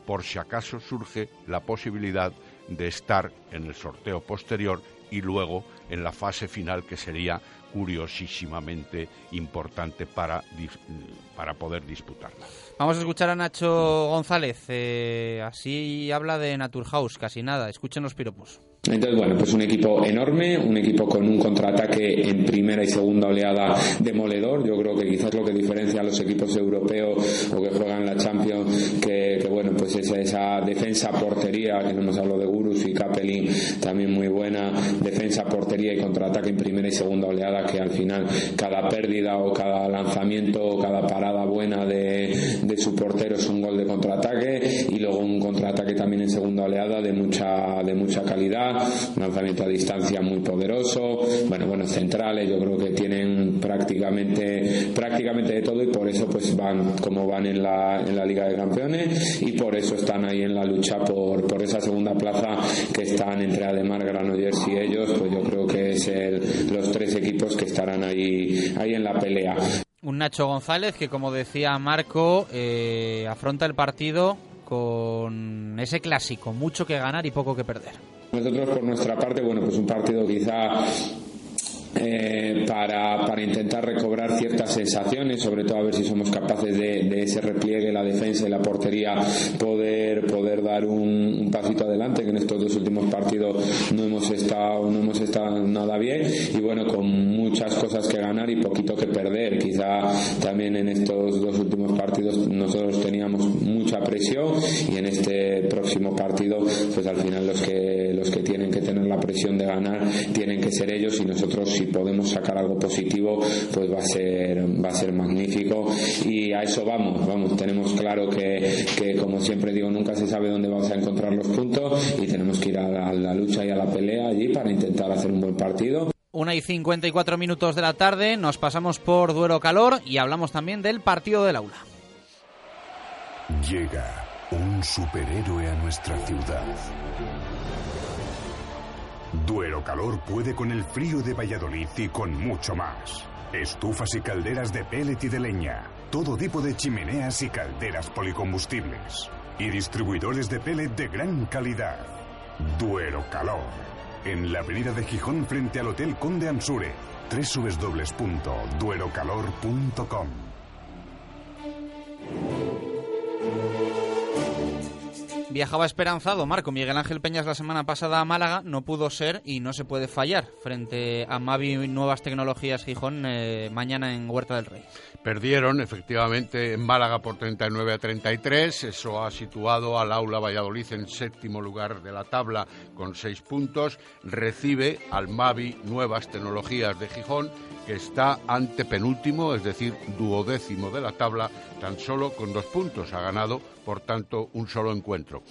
por si acaso surge la posibilidad de estar en el sorteo posterior y luego en la fase final que sería curiosísimamente importante para, para poder disputarla. Vamos a escuchar a Nacho González. Eh, así habla de Naturhaus, casi nada. Escuchen los piropos. Entonces, bueno, pues un equipo enorme, un equipo con un contraataque en primera y segunda oleada demoledor. Yo creo que quizás lo que diferencia a los equipos europeos o que juegan la Champions, que, bueno, pues es esa defensa portería, que no hemos hablado de Gurus y Capelin, también muy buena, defensa portería y contraataque en primera y segunda oleada, que al final cada pérdida o cada lanzamiento o cada parada buena de, de su portero es un gol de contraataque y luego un contraataque también en segunda oleada de mucha, de mucha calidad lanzamiento a distancia muy poderoso, bueno, buenos centrales, yo creo que tienen prácticamente prácticamente de todo y por eso pues van como van en la, en la Liga de Campeones y por eso están ahí en la lucha por, por esa segunda plaza que están entre Ademar, Granollers y ellos, pues yo creo que es los tres equipos que estarán ahí, ahí en la pelea. Un Nacho González que, como decía Marco, eh, afronta el partido con ese clásico, mucho que ganar y poco que perder. Nosotros por nuestra parte, bueno, pues un partido quizá eh, para, para, intentar recobrar ciertas sensaciones, sobre todo a ver si somos capaces de, ese repliegue, la defensa y la portería, poder, poder dar un, pasito adelante, que en estos dos últimos partidos no hemos estado, no hemos estado nada bien, y bueno, con muchas cosas que ganar y poquito que perder. Quizá también en estos dos últimos partidos nosotros teníamos mucha presión y en este próximo partido, pues al final los que los que tienen que tener la presión de ganar tienen que ser ellos y nosotros si podemos sacar algo positivo, pues va a ser, va a ser magnífico y a eso vamos, vamos, tenemos claro que, que como siempre digo, nunca se sabe dónde vamos a encontrar los puntos y tenemos que ir a la, lucha y a la pelea allí para intentar hacer un buen partido. Una y 54 minutos de la tarde, nos pasamos por Duero Calor y hablamos también del partido del aula. Llega un superhéroe a nuestra ciudad. Duero Calor puede con el frío de Valladolid y con mucho más. Estufas y calderas de pellet y de leña. Todo tipo de chimeneas y calderas policombustibles. Y distribuidores de pellet de gran calidad. Duero Calor. En la avenida de Gijón frente al Hotel Conde Ansure. www.duerocalor.com Viajaba esperanzado Marco. Miguel Ángel Peñas la semana pasada a Málaga, no pudo ser y no se puede fallar frente a Mavi Nuevas Tecnologías Gijón eh, mañana en Huerta del Rey. Perdieron efectivamente en Málaga por 39 a 33, eso ha situado al Aula Valladolid en séptimo lugar de la tabla con seis puntos, recibe al Mavi Nuevas Tecnologías de Gijón que está ante penúltimo, es decir, duodécimo de la tabla, tan solo con dos puntos. Ha ganado, por tanto, un solo encuentro.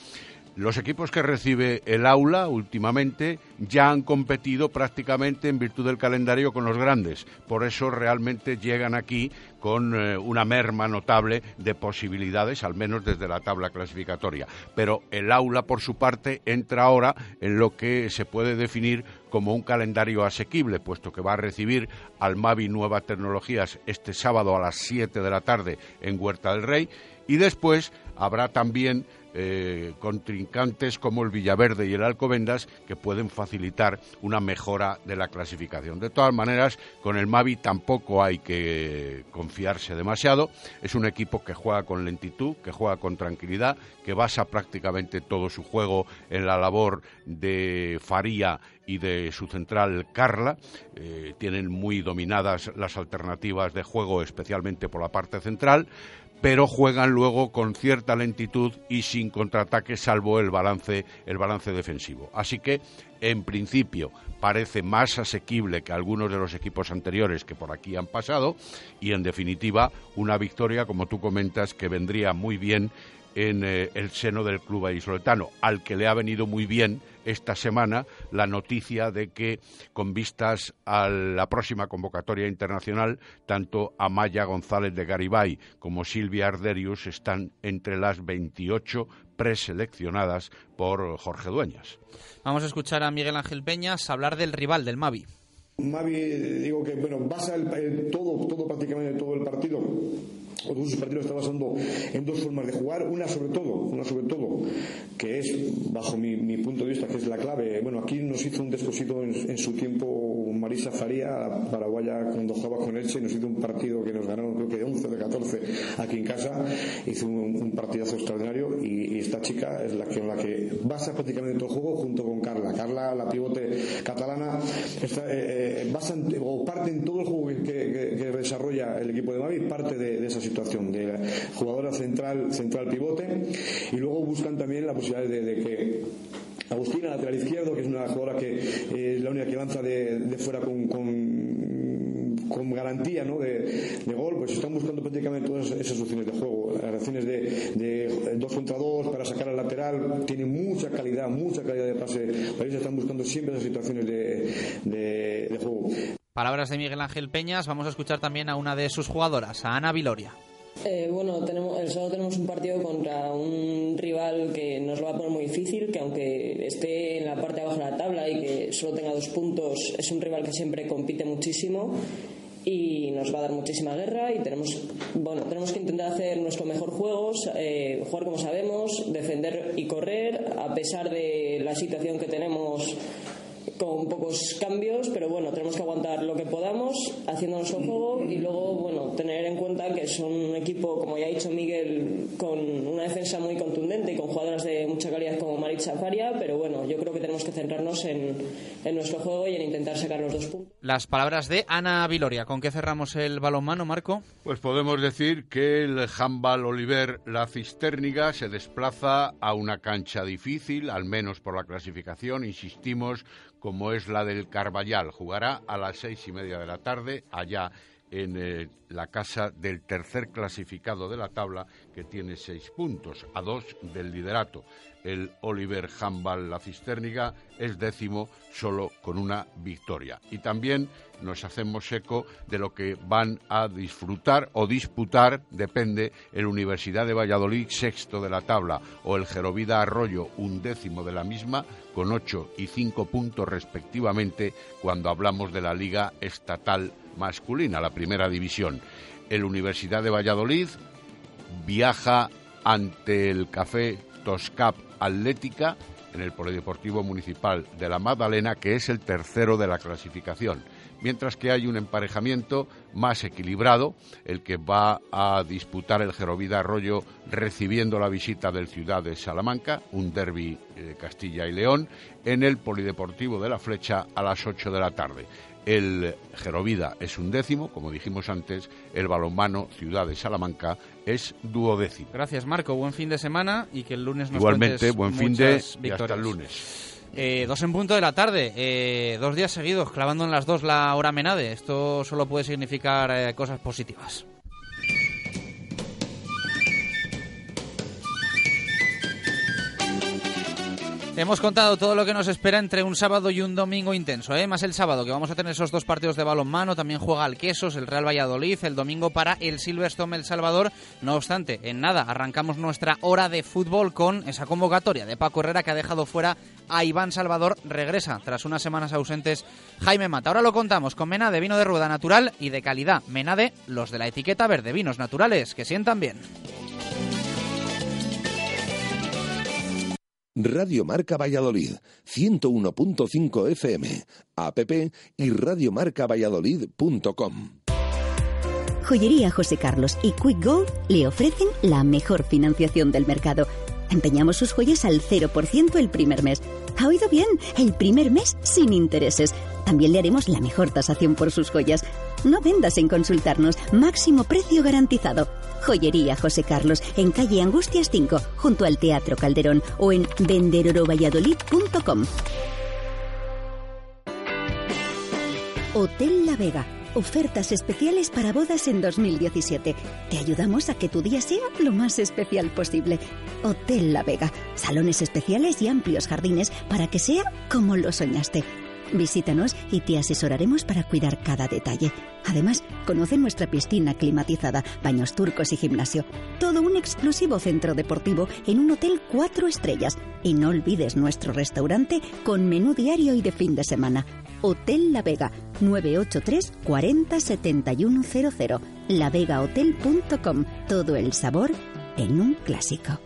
Los equipos que recibe el aula últimamente ya han competido prácticamente en virtud del calendario con los grandes. Por eso realmente llegan aquí con eh, una merma notable de posibilidades, al menos desde la tabla clasificatoria. Pero el aula, por su parte, entra ahora en lo que se puede definir como un calendario asequible, puesto que va a recibir al Mavi Nuevas Tecnologías este sábado a las 7 de la tarde en Huerta del Rey. Y después habrá también eh, contrincantes como el Villaverde y el Alcobendas que pueden facilitar una mejora de la clasificación. De todas maneras, con el Mavi tampoco hay que confiarse demasiado. Es un equipo que juega con lentitud, que juega con tranquilidad, que basa prácticamente todo su juego en la labor de Faría y de su central Carla. Eh, tienen muy dominadas las alternativas de juego, especialmente por la parte central pero juegan luego con cierta lentitud y sin contraataque salvo el balance, el balance defensivo. Así que, en principio, parece más asequible que algunos de los equipos anteriores que por aquí han pasado y, en definitiva, una victoria, como tú comentas, que vendría muy bien en eh, el seno del club vallisoletano, al que le ha venido muy bien esta semana la noticia de que, con vistas a la próxima convocatoria internacional, tanto Amaya González de Garibay como Silvia Arderius están entre las 28 preseleccionadas por Jorge Dueñas. Vamos a escuchar a Miguel Ángel Peñas hablar del rival del Mavi. Mavi, digo que, bueno, basa el, todo, todo prácticamente todo el partido o todos sus partidos está basando en dos formas de jugar, una sobre todo, una sobre todo, que es, bajo mi, punto de vista, que es la clave. Bueno, aquí nos hizo un descosido en, su tiempo Marisa Faría, paraguaya, cuando jugaba con Elche, nos hizo un partido que nos ganó, creo que de 11 de 14 aquí en casa, hizo un, partidazo extraordinario y, esta chica es la que, la que basa prácticamente todo el juego junto con Carla. Carla, la pivote catalana, eh, eh, basa o parte en todo el juego que, desarrolla el equipo de Mavi, parte de, de esa situación de jugadora central, central pivote y luego buscan también la posibilidad de, que Agustina, lateral izquierdo, que es una jugadora que eh, es la única que lanza de, fuera con, con, garantía ¿no? de, gol, pues están buscando prácticamente todas esas opciones de juego. Las acciones de, dos contra dos para sacar al lateral tienen mucha calidad, mucha calidad de pase. Eso están buscando siempre esas situaciones de juego. Palabras de Miguel Ángel Peñas. Vamos a escuchar también a una de sus jugadoras, a Ana Viloria. Eh, bueno, tenemos, el sábado tenemos un partido contra un rival que nos lo va a poner muy difícil, que aunque esté en la parte de abajo de la tabla y que solo tenga dos puntos, es un rival que siempre compite muchísimo y nos va a dar muchísima guerra y tenemos bueno tenemos que intentar hacer nuestro mejor juego eh, jugar como sabemos defender y correr a pesar de la situación que tenemos con pocos cambios, pero bueno, tenemos que aguantar lo que podamos haciendo nuestro juego y luego, bueno, tener en cuenta que son un equipo, como ya ha dicho Miguel, con una defensa muy contundente y con jugadoras de mucha calidad como Maritza Faria, pero bueno, yo creo que tenemos que centrarnos en, en nuestro juego y en intentar sacar los dos puntos. Las palabras de Ana Viloria. ¿Con qué cerramos el balonmano, Marco? Pues podemos decir que el handball Oliver La Cisterniga se desplaza a una cancha difícil, al menos por la clasificación, insistimos, como es la del Carballal. Jugará a las seis y media de la tarde allá en eh, la casa del tercer clasificado de la tabla, que tiene seis puntos, a dos del liderato. El Oliver Hambal La Cisterniga es décimo solo con una victoria. Y también nos hacemos eco de lo que van a disfrutar o disputar, depende, el Universidad de Valladolid sexto de la tabla o el Gerovida Arroyo undécimo de la misma con ocho y cinco puntos respectivamente cuando hablamos de la Liga Estatal masculina, la primera división. El Universidad de Valladolid viaja ante el Café Toscap Atlética en el Polideportivo Municipal de la Magdalena, que es el tercero de la clasificación. Mientras que hay un emparejamiento más equilibrado, el que va a disputar el Gerovida Arroyo recibiendo la visita del Ciudad de Salamanca, un derby de eh, Castilla y León, en el Polideportivo de la Flecha a las 8 de la tarde. El Gerovida es un décimo, como dijimos antes, el balonmano Ciudad de Salamanca es duodécimo. Gracias, Marco. Buen fin de semana y que el lunes nos Igualmente, buen fin de y hasta el lunes. Eh, dos en punto de la tarde, eh, dos días seguidos, clavando en las dos la hora menade. Esto solo puede significar eh, cosas positivas. Hemos contado todo lo que nos espera entre un sábado y un domingo intenso, ¿eh? más el sábado que vamos a tener esos dos partidos de balonmano, también juega el Quesos, el Real Valladolid, el domingo para el Silverstone El Salvador. No obstante, en nada, arrancamos nuestra hora de fútbol con esa convocatoria de Paco Herrera que ha dejado fuera a Iván Salvador. Regresa tras unas semanas ausentes Jaime Mata. Ahora lo contamos con Menade, vino de rueda natural y de calidad. Menade, los de la etiqueta verde, vinos naturales que sientan bien. Radio Marca Valladolid, 101.5 FM, app y radiomarcavalladolid.com. Joyería José Carlos y Quick Gold le ofrecen la mejor financiación del mercado. Empeñamos sus joyas al 0% el primer mes. ¿Ha oído bien? El primer mes sin intereses. También le haremos la mejor tasación por sus joyas. No vendas sin consultarnos. Máximo precio garantizado. Joyería José Carlos, en calle Angustias 5, junto al Teatro Calderón o en venderorovalladolid.com. Hotel La Vega. Ofertas especiales para bodas en 2017. Te ayudamos a que tu día sea lo más especial posible. Hotel La Vega. Salones especiales y amplios jardines para que sea como lo soñaste. Visítanos y te asesoraremos para cuidar cada detalle. Además, conoce nuestra piscina climatizada, baños turcos y gimnasio. Todo un exclusivo centro deportivo en un hotel cuatro estrellas. Y no olvides nuestro restaurante con menú diario y de fin de semana. Hotel La Vega, 983 40 7100. lavegahotel.com. Todo el sabor en un clásico.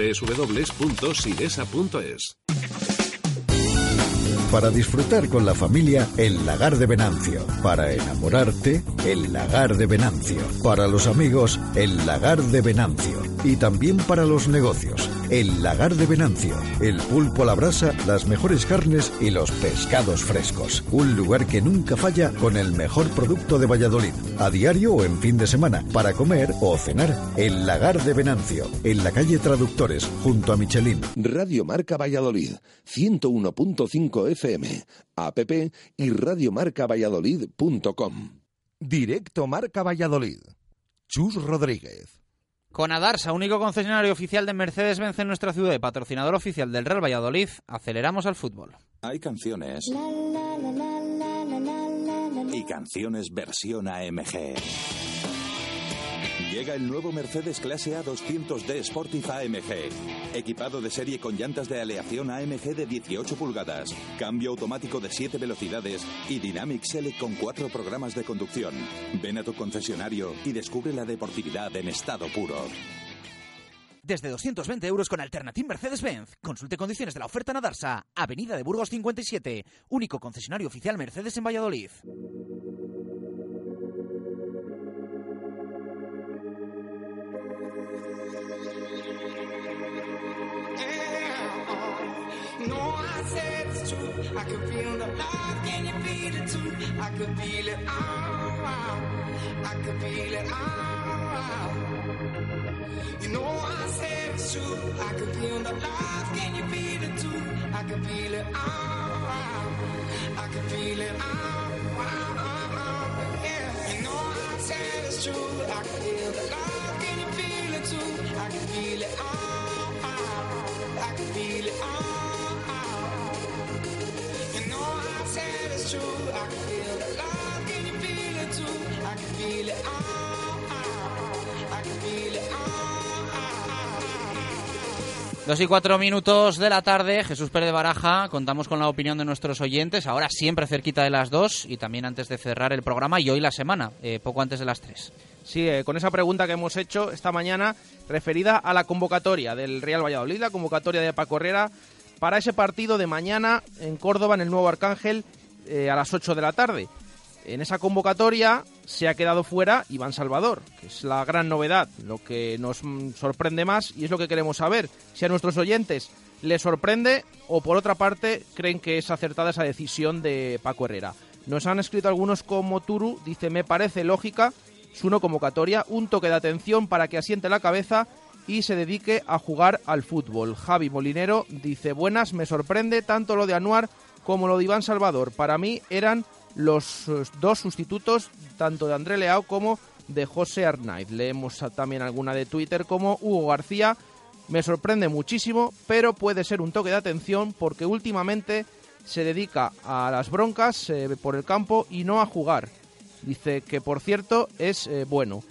www.sidesa.es. Para disfrutar con la familia, el lagar de Venancio. Para enamorarte, el lagar de Venancio. Para los amigos, el lagar de Venancio. Y también para los negocios, el lagar de Venancio. El pulpo a la brasa, las mejores carnes y los pescados frescos. Un lugar que nunca falla con el mejor producto de Valladolid. A diario o en fin de semana, para comer o cenar. El lagar de Venancio. En la calle Traductores, junto a Michelin. Radio Marca Valladolid, 101.5 FM, app y radiomarcavalladolid.com. Directo Marca Valladolid. Chus Rodríguez. Con Adarsa, único concesionario oficial de Mercedes-Benz en nuestra ciudad y patrocinador oficial del Real Valladolid, aceleramos al fútbol. Hay canciones y canciones versión AMG. Llega el nuevo Mercedes Clase A 200D Sportif AMG. Equipado de serie con llantas de aleación AMG de 18 pulgadas, cambio automático de 7 velocidades y Dynamic Select con 4 programas de conducción. Ven a tu concesionario y descubre la deportividad en estado puro. Desde 220 euros con Alternative Mercedes-Benz. Consulte condiciones de la oferta en Adarsa, Avenida de Burgos 57, único concesionario oficial Mercedes en Valladolid. True. I could feel the love. Can you feel it too? I could feel it. Oh, I could feel it. Oh, you know I said it's true. I could feel the love. Can you feel it too? I could feel it. Oh, I could feel it. Oh, oh, oh, yeah. You know I said it's true. I could feel the love. Can you feel it too? I could feel it. Oh, I could feel it. Oh. Said it's true. I can feel the love. Can you feel it too? I can feel it. I can feel it. Dos y cuatro minutos de la tarde, Jesús Pérez de Baraja, contamos con la opinión de nuestros oyentes, ahora siempre cerquita de las dos y también antes de cerrar el programa y hoy la semana, eh, poco antes de las tres. Sí, eh, con esa pregunta que hemos hecho esta mañana referida a la convocatoria del Real Valladolid, la convocatoria de Paco Herrera para ese partido de mañana en Córdoba, en el Nuevo Arcángel, eh, a las 8 de la tarde. En esa convocatoria se ha quedado fuera Iván Salvador, que es la gran novedad, lo que nos sorprende más y es lo que queremos saber. Si a nuestros oyentes les sorprende o por otra parte creen que es acertada esa decisión de Paco Herrera. Nos han escrito algunos como Turu, dice me parece lógica su no convocatoria, un toque de atención para que asiente la cabeza y se dedique a jugar al fútbol. Javi Molinero dice buenas, me sorprende tanto lo de Anuar como lo de Iván Salvador. Para mí eran los eh, dos sustitutos tanto de André Leao como de José Arnaiz. Leemos también alguna de Twitter como Hugo García Me sorprende muchísimo, pero puede ser un toque de atención porque últimamente se dedica a las broncas eh, por el campo y no a jugar. Dice que, por cierto, es eh, bueno.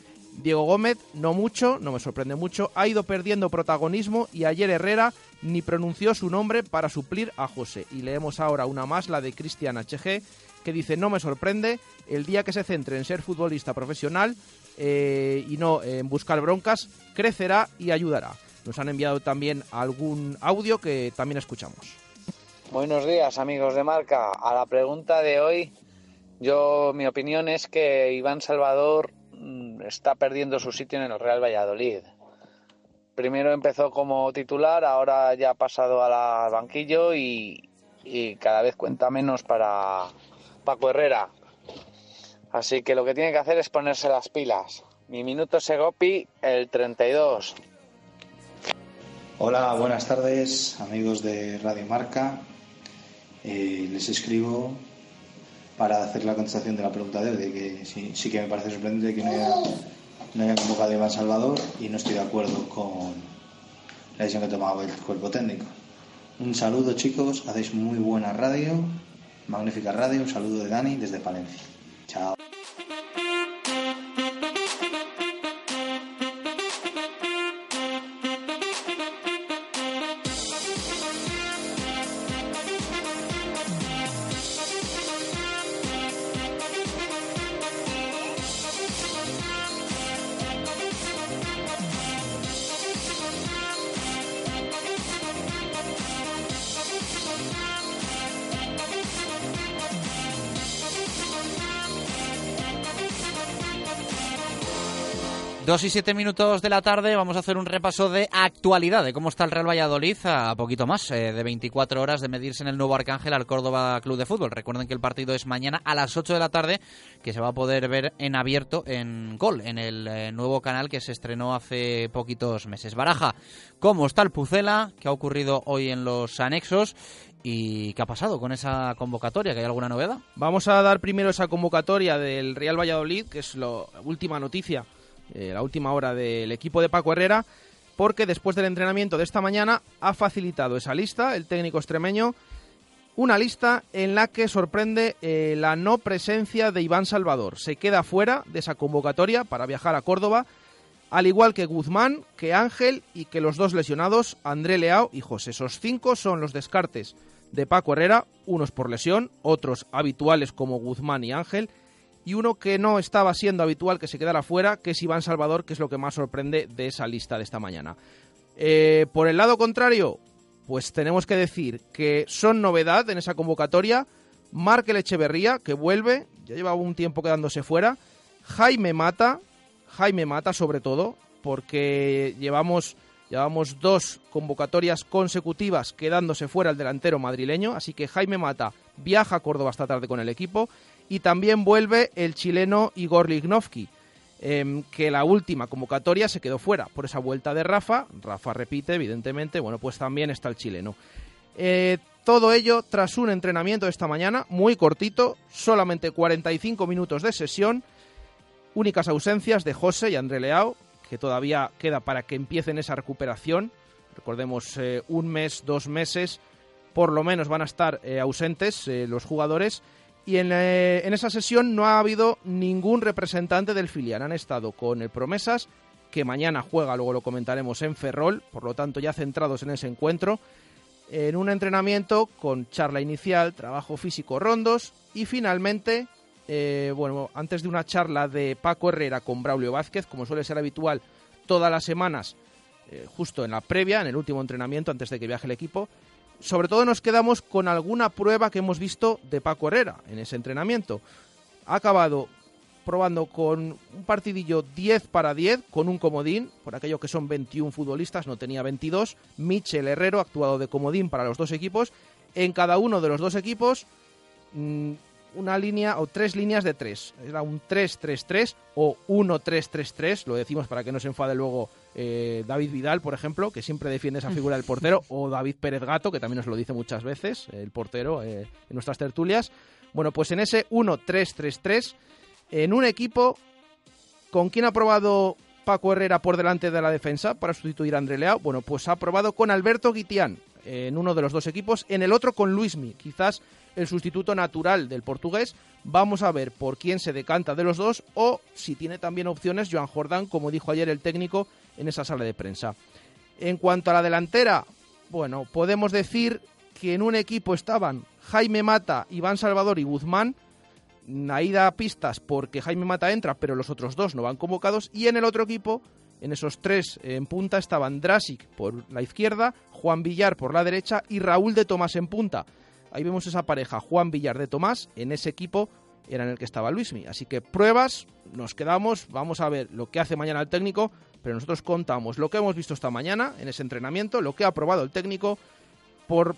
Diego Gómez, no mucho, no me sorprende mucho, ha ido perdiendo protagonismo y ayer Herrera ni pronunció su nombre para suplir a José. Y leemos ahora una más, la de Cristian HG, que dice, no me sorprende, el día que se centre en ser futbolista profesional eh, y no en buscar broncas, crecerá y ayudará. Nos han enviado también algún audio que también escuchamos. Buenos días amigos de marca. A la pregunta de hoy, yo mi opinión es que Iván Salvador está perdiendo su sitio en el Real Valladolid. Primero empezó como titular, ahora ya ha pasado al banquillo y, y cada vez cuenta menos para Paco Herrera. Así que lo que tiene que hacer es ponerse las pilas. Mi minuto Segopi, el 32. Hola, buenas tardes, amigos de Radio Marca. Eh, les escribo para hacer la contestación de la pregunta de hoy, de que sí, sí que me parece sorprendente que no haya, no haya convocado a Iván Salvador y no estoy de acuerdo con la decisión que tomaba el cuerpo técnico. Un saludo chicos, hacéis muy buena radio, magnífica radio, un saludo de Dani desde Palencia. Chao. Dos y siete minutos de la tarde vamos a hacer un repaso de actualidad, de cómo está el Real Valladolid a poquito más eh, de 24 horas de medirse en el nuevo Arcángel al Córdoba Club de Fútbol. Recuerden que el partido es mañana a las 8 de la tarde, que se va a poder ver en abierto en Gol, en el eh, nuevo canal que se estrenó hace poquitos meses. Baraja, ¿cómo está el Pucela? ¿Qué ha ocurrido hoy en los anexos? ¿Y qué ha pasado con esa convocatoria? ¿Que hay alguna novedad? Vamos a dar primero esa convocatoria del Real Valladolid, que es la última noticia eh, la última hora del equipo de Paco Herrera, porque después del entrenamiento de esta mañana ha facilitado esa lista, el técnico extremeño, una lista en la que sorprende eh, la no presencia de Iván Salvador. Se queda fuera de esa convocatoria para viajar a Córdoba, al igual que Guzmán, que Ángel y que los dos lesionados, André Leao y José. Esos cinco son los descartes de Paco Herrera, unos por lesión, otros habituales como Guzmán y Ángel, y uno que no estaba siendo habitual que se quedara fuera, que es Iván Salvador, que es lo que más sorprende de esa lista de esta mañana. Eh, por el lado contrario, pues tenemos que decir que son novedad en esa convocatoria. Markel Echeverría, que vuelve, ya lleva un tiempo quedándose fuera. Jaime Mata, Jaime Mata sobre todo, porque llevamos, llevamos dos convocatorias consecutivas quedándose fuera el delantero madrileño, así que Jaime Mata viaja a Córdoba esta tarde con el equipo y también vuelve el chileno Igor Lignovsky, em, que la última convocatoria se quedó fuera por esa vuelta de Rafa. Rafa repite, evidentemente, bueno, pues también está el chileno. Eh, todo ello tras un entrenamiento esta mañana, muy cortito, solamente 45 minutos de sesión, únicas ausencias de José y André Leao, que todavía queda para que empiecen esa recuperación. Recordemos, eh, un mes, dos meses, por lo menos van a estar eh, ausentes los jugadores y eh, en, esa sesión no ha habido ningún representante del filial. Han estado con el Promesas, que mañana juega, luego lo comentaremos en Ferrol, por lo tanto ya centrados en ese encuentro, en un entrenamiento con charla inicial, trabajo físico rondos y finalmente, eh, bueno, antes de una charla de Paco Herrera con Braulio Vázquez, como suele ser habitual todas las semanas, eh, justo en la previa, en el último entrenamiento antes de que viaje el equipo, sobre todo nos quedamos con alguna prueba que hemos visto de Paco Herrera en ese entrenamiento. Ha acabado probando con un partidillo 10 para 10 con un comodín, por aquello que son 21 futbolistas, no tenía 22. Michel Herrero ha actuado de comodín para los dos equipos. En cada uno de los dos equipos mm, una línea o tres líneas de tres. Era un 3-3-3 o 1-3-3-3, lo decimos para que no se enfade luego eh, David Vidal, por ejemplo, que siempre defiende esa figura del portero, o David Pérez Gato, que también nos lo dice muchas veces, el portero, eh, en nuestras tertulias. Bueno, pues en ese 1-3-3-3, en un equipo con quien ha probado Paco Herrera por delante de la defensa para sustituir a André Leao. Bueno, pues ha probado con Alberto Guitián en uno de los dos equipos, en el otro con Luismi, quizás el sustituto natural del portugués. Vamos a ver por quién se decanta de los dos o si tiene también opciones Joan Jordán, como dijo ayer el técnico en esa sala de prensa. En cuanto a la delantera, bueno, podemos decir que en un equipo estaban Jaime Mata, Iván Salvador y Guzmán. Ahí da pistas porque Jaime Mata entra, pero los otros dos no van convocados. Y en el otro equipo, en esos tres en punta, estaban Drasic por la izquierda, Juan Villar por la derecha y Raúl de Tomás en punta. Ahí vemos esa pareja, Juan Villar de Tomás, en ese equipo era en el que estaba Luismi. Así que pruebas, nos quedamos, vamos a ver lo que hace mañana el técnico, pero nosotros contamos lo que hemos visto esta mañana en ese entrenamiento, lo que ha aprobado el técnico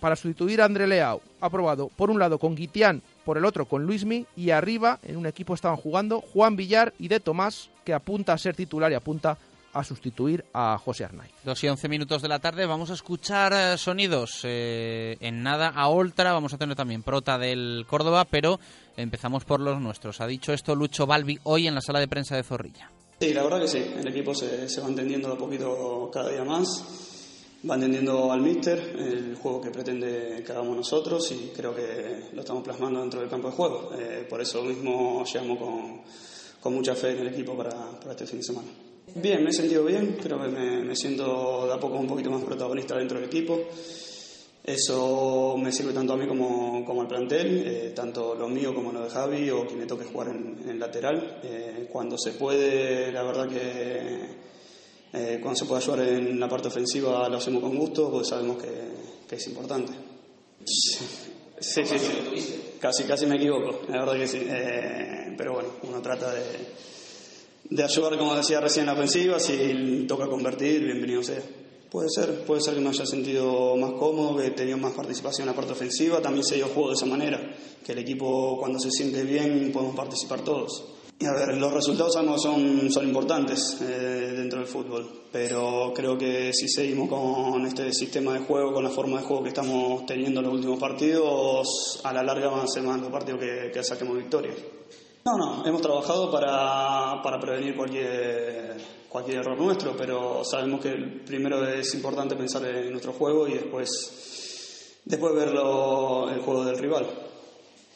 para sustituir a André Leao. Ha aprobado por un lado con Guitián, por el otro con Luismi y arriba en un equipo estaban jugando Juan Villar y de Tomás, que apunta a ser titular y apunta a sustituir a José Arnaiz. Dos y once minutos de la tarde, vamos a escuchar eh, sonidos. eh, en nada a Oltra, vamos a tener también prota del Córdoba, pero empezamos por los nuestros. Ha dicho esto Lucho Balbi hoy en la sala de prensa de Zorrilla. Sí, la verdad que sí. El equipo se, se va entendiendo de a poquito cada día más. Va entendiendo al míster, el juego que pretende que hagamos nosotros y creo que lo estamos plasmando dentro del campo de juego. Eh, por eso mismo llegamos con, con mucha fe en el equipo para, para este fin de semana. Bien, me he sentido bien, creo que me, me siento de a poco un poquito más protagonista dentro del equipo. Eso me sirve tanto a mí como, como al plantel, eh, tanto lo mío como lo de Javi o quien me toque jugar en, en el lateral. Eh, cuando se puede, la verdad que eh, cuando se puede ayudar en la parte ofensiva lo hacemos con gusto, porque sabemos que, que es importante. Sí, sí, sí. Casi, casi me equivoco, la verdad que sí. Eh, pero bueno, uno trata de, de ayudar, como decía recién, en la ofensiva. Si toca convertir, bienvenido sea. Puede ser, puede ser que me haya sentido más cómodo, que he tenido más participación en la parte ofensiva. También sé yo juego de esa manera, que el equipo cuando se siente bien podemos participar todos. Y a ver, los resultados son, son importantes eh, dentro del fútbol, pero creo que si seguimos con este sistema de juego, con la forma de juego que estamos teniendo en los últimos partidos, a la larga van a ser más los partidos que, que saquemos victorias. No, no, hemos trabajado para, para prevenir cualquier, cualquier error nuestro, pero sabemos que primero es importante pensar en nuestro juego y después, después ver lo- el juego del rival.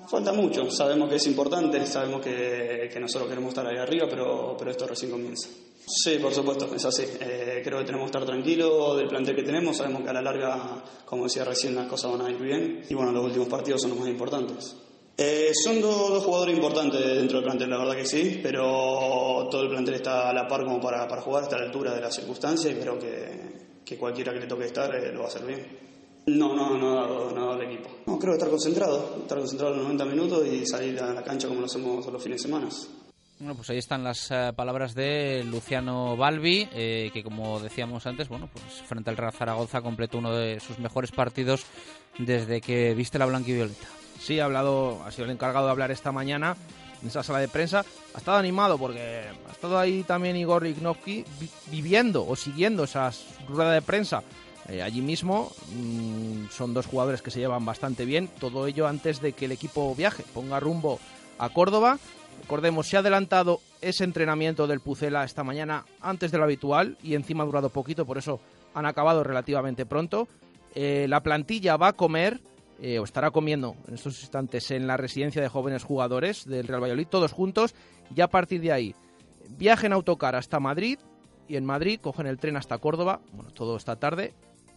Falta mucho, sabemos que es importante, sabemos que, que nosotros queremos estar ahí arriba, pero, pero esto recién comienza. Sí, por supuesto, es así. Eh, creo que tenemos que estar tranquilos del plantel que tenemos, sabemos que a la larga, como decía recién, las cosas van a ir bien y bueno, los últimos partidos son los más importantes. Eh, son dos, dos jugadores importantes dentro del plantel, la verdad que sí, pero todo el plantel está a la par como para, para jugar, está a la altura de las circunstancias y creo que, que cualquiera que le toque estar eh, lo va a hacer bien. No, no, no ha dado, no el equipo. No, creo que estar concentrado, estar concentrado los 90 minutos y salir a la cancha como lo hacemos los fines de semana. Bueno, pues ahí están las eh, palabras de Luciano Balbi, eh, que como decíamos antes, bueno, pues frente al Real Zaragoza completó uno de sus mejores partidos desde que viste la blanquivioleta. Sí, ha hablado, ha sido el encargado de hablar esta mañana en esa sala de prensa. Ha estado animado porque ha estado ahí también Igor Lignovsky vi- viviendo o siguiendo esas ruedas de prensa eh, allí mismo. Mm, son dos jugadores que se llevan bastante bien. Todo ello antes de que el equipo viaje, ponga rumbo a Córdoba. Recordemos, se ha adelantado ese entrenamiento del Pucela esta mañana antes de lo habitual y encima ha durado poquito, por eso han acabado relativamente pronto. Eh, la plantilla va a comer eh, o estará comiendo en estos instantes en la residencia de jóvenes jugadores del Real Valladolid, todos juntos, y a partir de ahí viajen autocar hasta Madrid y en Madrid cogen el tren hasta Córdoba, bueno, todo esta tarde,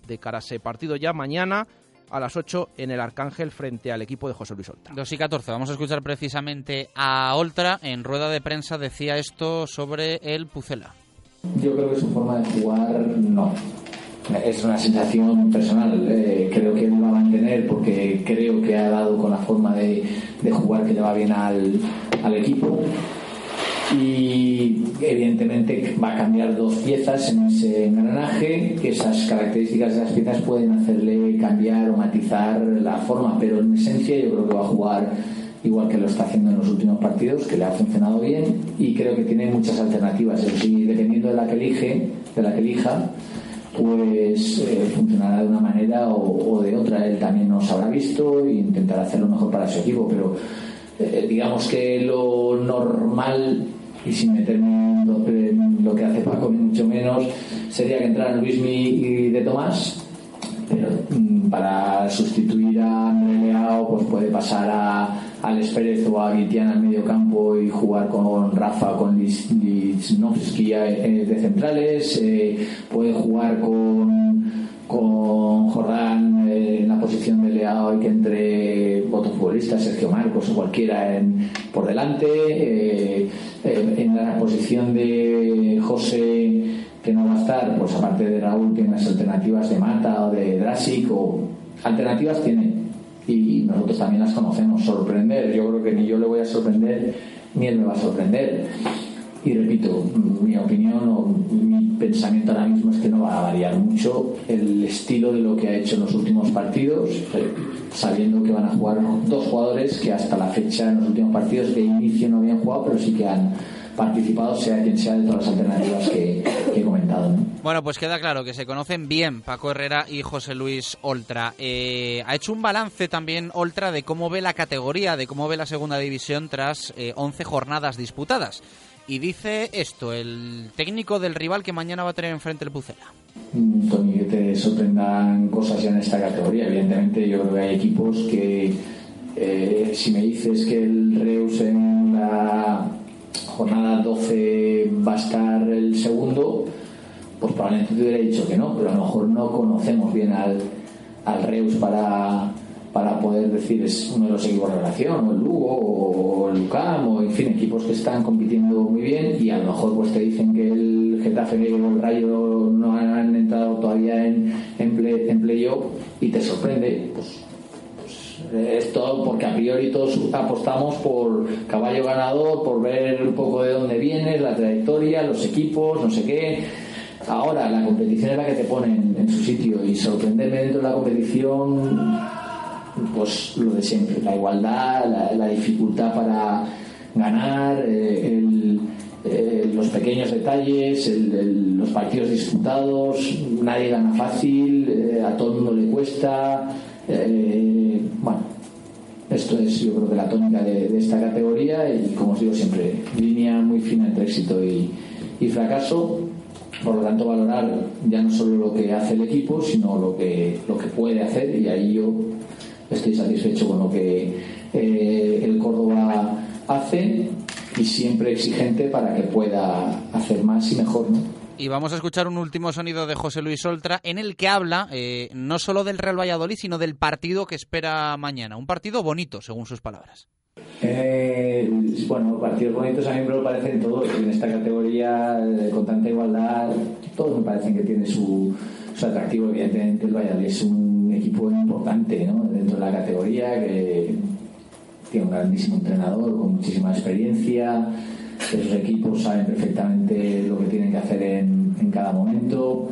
de cara a ese partido ya mañana a las 8 en el Arcángel frente al equipo de José Luis Oltra. 2 y 14, vamos a escuchar precisamente a Oltra. En rueda de prensa decía esto sobre el Pucela. Yo creo que su forma de jugar no. Es una sensación personal. Eh, creo que no va a mantener porque creo que ha dado con la forma de, de jugar que le va bien al, al equipo. Y evidentemente va a cambiar dos piezas en ese engranaje. que Esas características de las piezas pueden hacerle cambiar o matizar la forma, pero en esencia yo creo que va a jugar igual que lo está haciendo en los últimos partidos, que le ha funcionado bien y creo que tiene muchas alternativas. Es decir, dependiendo de la que elige, de la que elija, pues eh, funcionará de una manera o, de otra. Él también nos habrá visto e intentará hacer lo mejor para su equipo, pero eh, digamos que lo normal y sin meterme en lo, que hace Paco, ni mucho menos, sería que entraran Luismi y De Tomás, pero mm, para sustituir a André Leao pues puede pasar a Alex Pérez o a Guitián al medio campo y jugar con Rafa con Lichnowsky eh, de centrales eh, puede jugar con con Jordán eh, en la posición de Leao y que entre otro futbolista, Sergio Marcos o cualquiera en, por delante en la posición de José que no va a estar, pues aparte de Raúl tiene las alternativas de Mata o de Drasic o alternativas tiene y nosotros también las conocemos. Sorprender, yo creo que ni yo le voy a sorprender ni él me va a sorprender. Y repito, mi opinión o mi pensamiento ahora mismo es que no va a variar mucho el estilo de lo que ha hecho en los últimos partidos, eh, sabiendo que van a jugar dos jugadores que hasta la fecha en los últimos partidos de inicio no habían jugado, pero sí que han participado, sea quien sea, de todas las alternativas que, he comentado. Bueno, pues queda claro que se conocen bien Paco Herrera y José Luis Oltra. Eh, ha hecho un balance también Oltra de cómo ve la categoría, de cómo ve la segunda división tras 11 eh, jornadas disputadas. Y dice esto, el técnico del rival que mañana va a tener enfrente el Pucela. Mm, Tony, que te sorprendan cosas ya en esta categoría. Evidentemente, yo creo que hay equipos que, eh, si me dices que el Reus en la jornada 12 va a estar el segundo, pues probablemente te hubiera dicho que no, pero a lo mejor no conocemos bien al, al Reus para, para poder decir es uno de los equipos de relación, o el Lugo, o el Lucam, o en fin, equipos que están compitiendo muy bien y a lo mejor pues te dicen que el Getafe o el Rayo no han entrado todavía en, en, play, en playoff y te sorprende, pues esto porque a priori todos apostamos por caballo ganador, por ver un poco de dónde viene, la trayectoria, los equipos, no sé qué. Ahora, la competición es la que te ponen en su sitio y sorprenderme dentro de la competición, pues lo de siempre, la igualdad, la, dificultad para ganar, eh, eh, los pequeños detalles, los partidos disputados, nadie gana fácil, eh, a todo el mundo le cuesta. Eh, bueno, esto es yo creo que la tónica de, esta categoría y como os digo siempre, línea muy fina entre éxito y, fracaso. Por lo tanto, valorar ya no solo lo que hace el equipo, sino lo que, lo que puede hacer y ahí yo estoy satisfecho con lo que eh, el Córdoba hace y siempre exigente para que pueda hacer más y mejor. Y vamos a escuchar un último sonido de José Luis Oltra en el que habla eh, no solo del Real Valladolid, sino del partido que espera mañana. Un partido bonito, según sus palabras. Eh, bueno, partidos bonitos a mí me lo parecen todos. En esta categoría, eh, con tanta igualdad, todos me parecen que tiene su, atractivo. Evidentemente, el Valladolid es un equipo importante dentro de la categoría que tiene un grandísimo entrenador con muchísima experiencia esos equipos saben perfectamente lo que tienen que hacer en, en cada momento,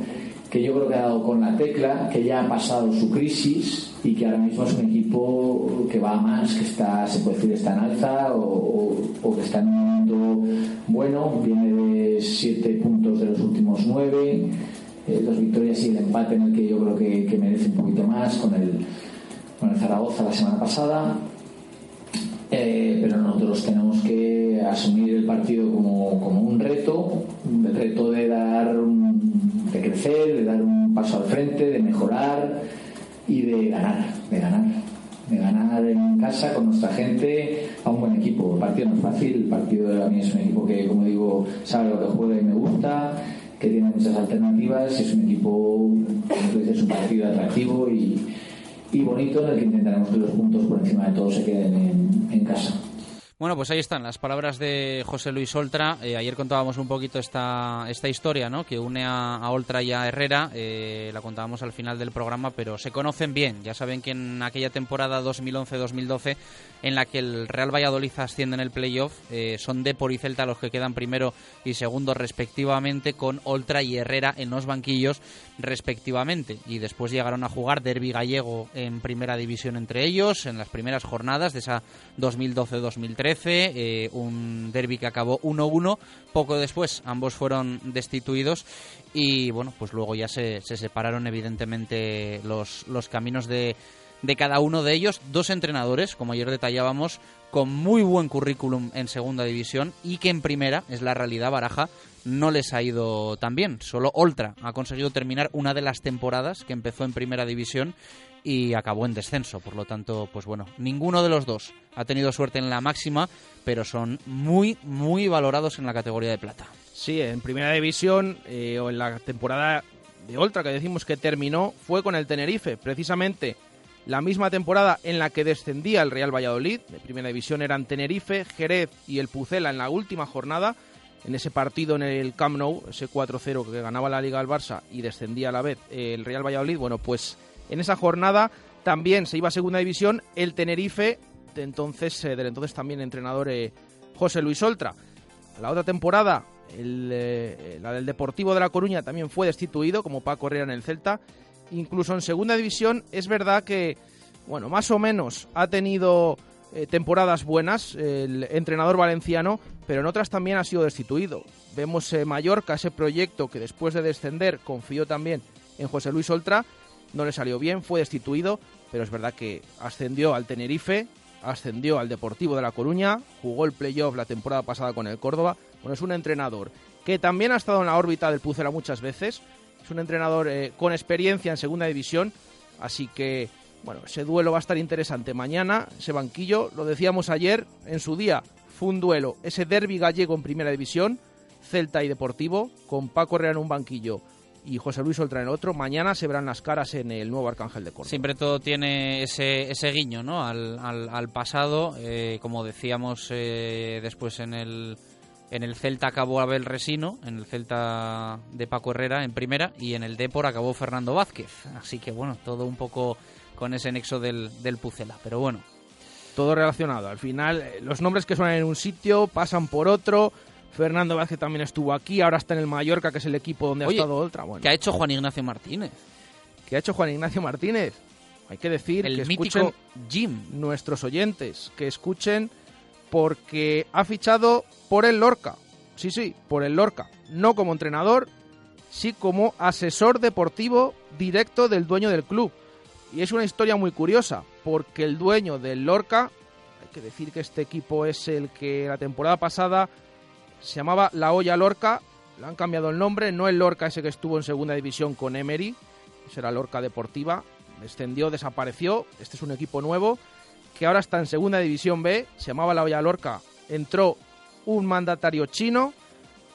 que yo creo que ha dado con la tecla, que ya ha pasado su crisis y que ahora mismo es un equipo que va a más, que está, se puede decir, está en alza o, que está en un momento bueno, viene de siete puntos de los últimos nueve, eh, dos victorias y el empate en el que yo creo que, que merece un poquito más con el, con el Zaragoza la semana pasada eh, pero nosotros tenemos que asumir el partido como, un reto, el reto de dar de crecer, de dar un paso al frente, de mejorar y de ganar, de ganar, de ganar en casa con nuestra gente a un buen equipo. El partido no es fácil, el partido a mí es un equipo que, como digo, sabe lo que juega y me gusta, que tiene muchas alternativas, es un equipo, es un partido atractivo y y bonito en el que intentaremos que los puntos por encima de todo se queden en, en casa. Bueno, pues ahí están las palabras de José Luis Oltra. Eh, ayer contábamos un poquito esta, esta historia, ¿no? Que une a, Oltra y a Herrera. Eh, la contábamos al final del programa, pero se conocen bien. Ya saben que en aquella temporada 2011-2012, en la que el Real Valladolid asciende en el playoff, eh, son Depor y Celta los que quedan primero y segundo respectivamente, con Oltra y Herrera en los banquillos respectivamente. Y después llegaron a jugar Derby Gallego en primera división entre ellos, en las primeras jornadas de esa 2012-2013 eh, un derby que acabó 1-1. Poco después ambos fueron destituidos y bueno, pues luego ya se, separaron evidentemente los, los caminos de, de cada uno de ellos. Dos entrenadores, como ayer detallábamos, con muy buen currículum en segunda división y que en primera, es la realidad, Baraja, no les ha ido tan bien. Solo Oltra ha conseguido terminar una de las temporadas que empezó en primera división y acabó en descenso. Por lo tanto, pues bueno, ninguno de los dos ha tenido suerte en la máxima, pero son muy, muy valorados en la categoría de plata. Sí, en primera división eh, o en la temporada de Oltra que decimos que terminó fue con el Tenerife, precisamente la misma temporada en la que descendía el Real Valladolid. De primera división eran Tenerife, Jerez y el Pucela en la última jornada. En ese partido en el Camp Nou, ese 4-0 que ganaba la Liga al Barça y descendía a la vez el Real Valladolid, bueno, pues en esa jornada también se iba a segunda división el Tenerife, de entonces, eh, del entonces también entrenador eh, José Luis Oltra. La otra temporada, el, eh, la del Deportivo de La Coruña, también fue destituido, como Paco Herrera en el Celta. Incluso en segunda división es verdad que, bueno, más o menos ha tenido temporadas buenas el entrenador valenciano, pero en otras también ha sido destituido. Vemos Mallorca, ese proyecto que después de descender confió también en José Luis Oltra, no le salió bien, fue destituido, pero es verdad que ascendió al Tenerife, ascendió al Deportivo de La Coruña, jugó el playoff la temporada pasada con el Córdoba. Bueno, es un entrenador que también ha estado en la órbita del Pucela muchas veces, es un entrenador eh, con experiencia en segunda división, así que bueno, ese duelo va a estar interesante mañana, ese banquillo, lo decíamos ayer, en su día fue un duelo, ese derby gallego en primera división, Celta y Deportivo, con Paco Herrera en un banquillo y José Luis Oltra en el otro. Mañana se verán las caras en el nuevo Arcángel de Córdoba. Siempre todo tiene ese, ese guiño ¿no? al, al, pasado. Eh, como decíamos eh, después en el, en el Celta acabó Abel Resino, en el Celta de Paco Herrera en primera y en el Depor acabó Fernando Vázquez. Así que bueno, todo un poco con ese nexo del, del Pucela. Pero bueno. Todo relacionado. Al final, eh, los nombres que suenan en un sitio pasan por otro Fernando Vázquez también estuvo aquí, ahora está en el Mallorca, que es el equipo donde ha estado otra. Bueno, ¿Qué ha hecho Juan Ignacio Martínez? ¿Qué ha hecho Juan Ignacio Martínez? Hay que decir el que mítico Jim, nuestros oyentes, que escuchen porque ha fichado por el Lorca. Sí, sí, por el Lorca. No como entrenador, sí como asesor deportivo directo del dueño del club. Y es una historia muy curiosa, porque el dueño del Lorca, hay que decir que este equipo es el que la temporada pasada se llamaba La Olla Lorca, le han cambiado el nombre, no el Lorca ese que estuvo en segunda división con Emery, ese era Lorca Deportiva, descendió, desapareció, este es un equipo nuevo que ahora está en segunda división B, se llamaba La Olla Lorca, entró un mandatario chino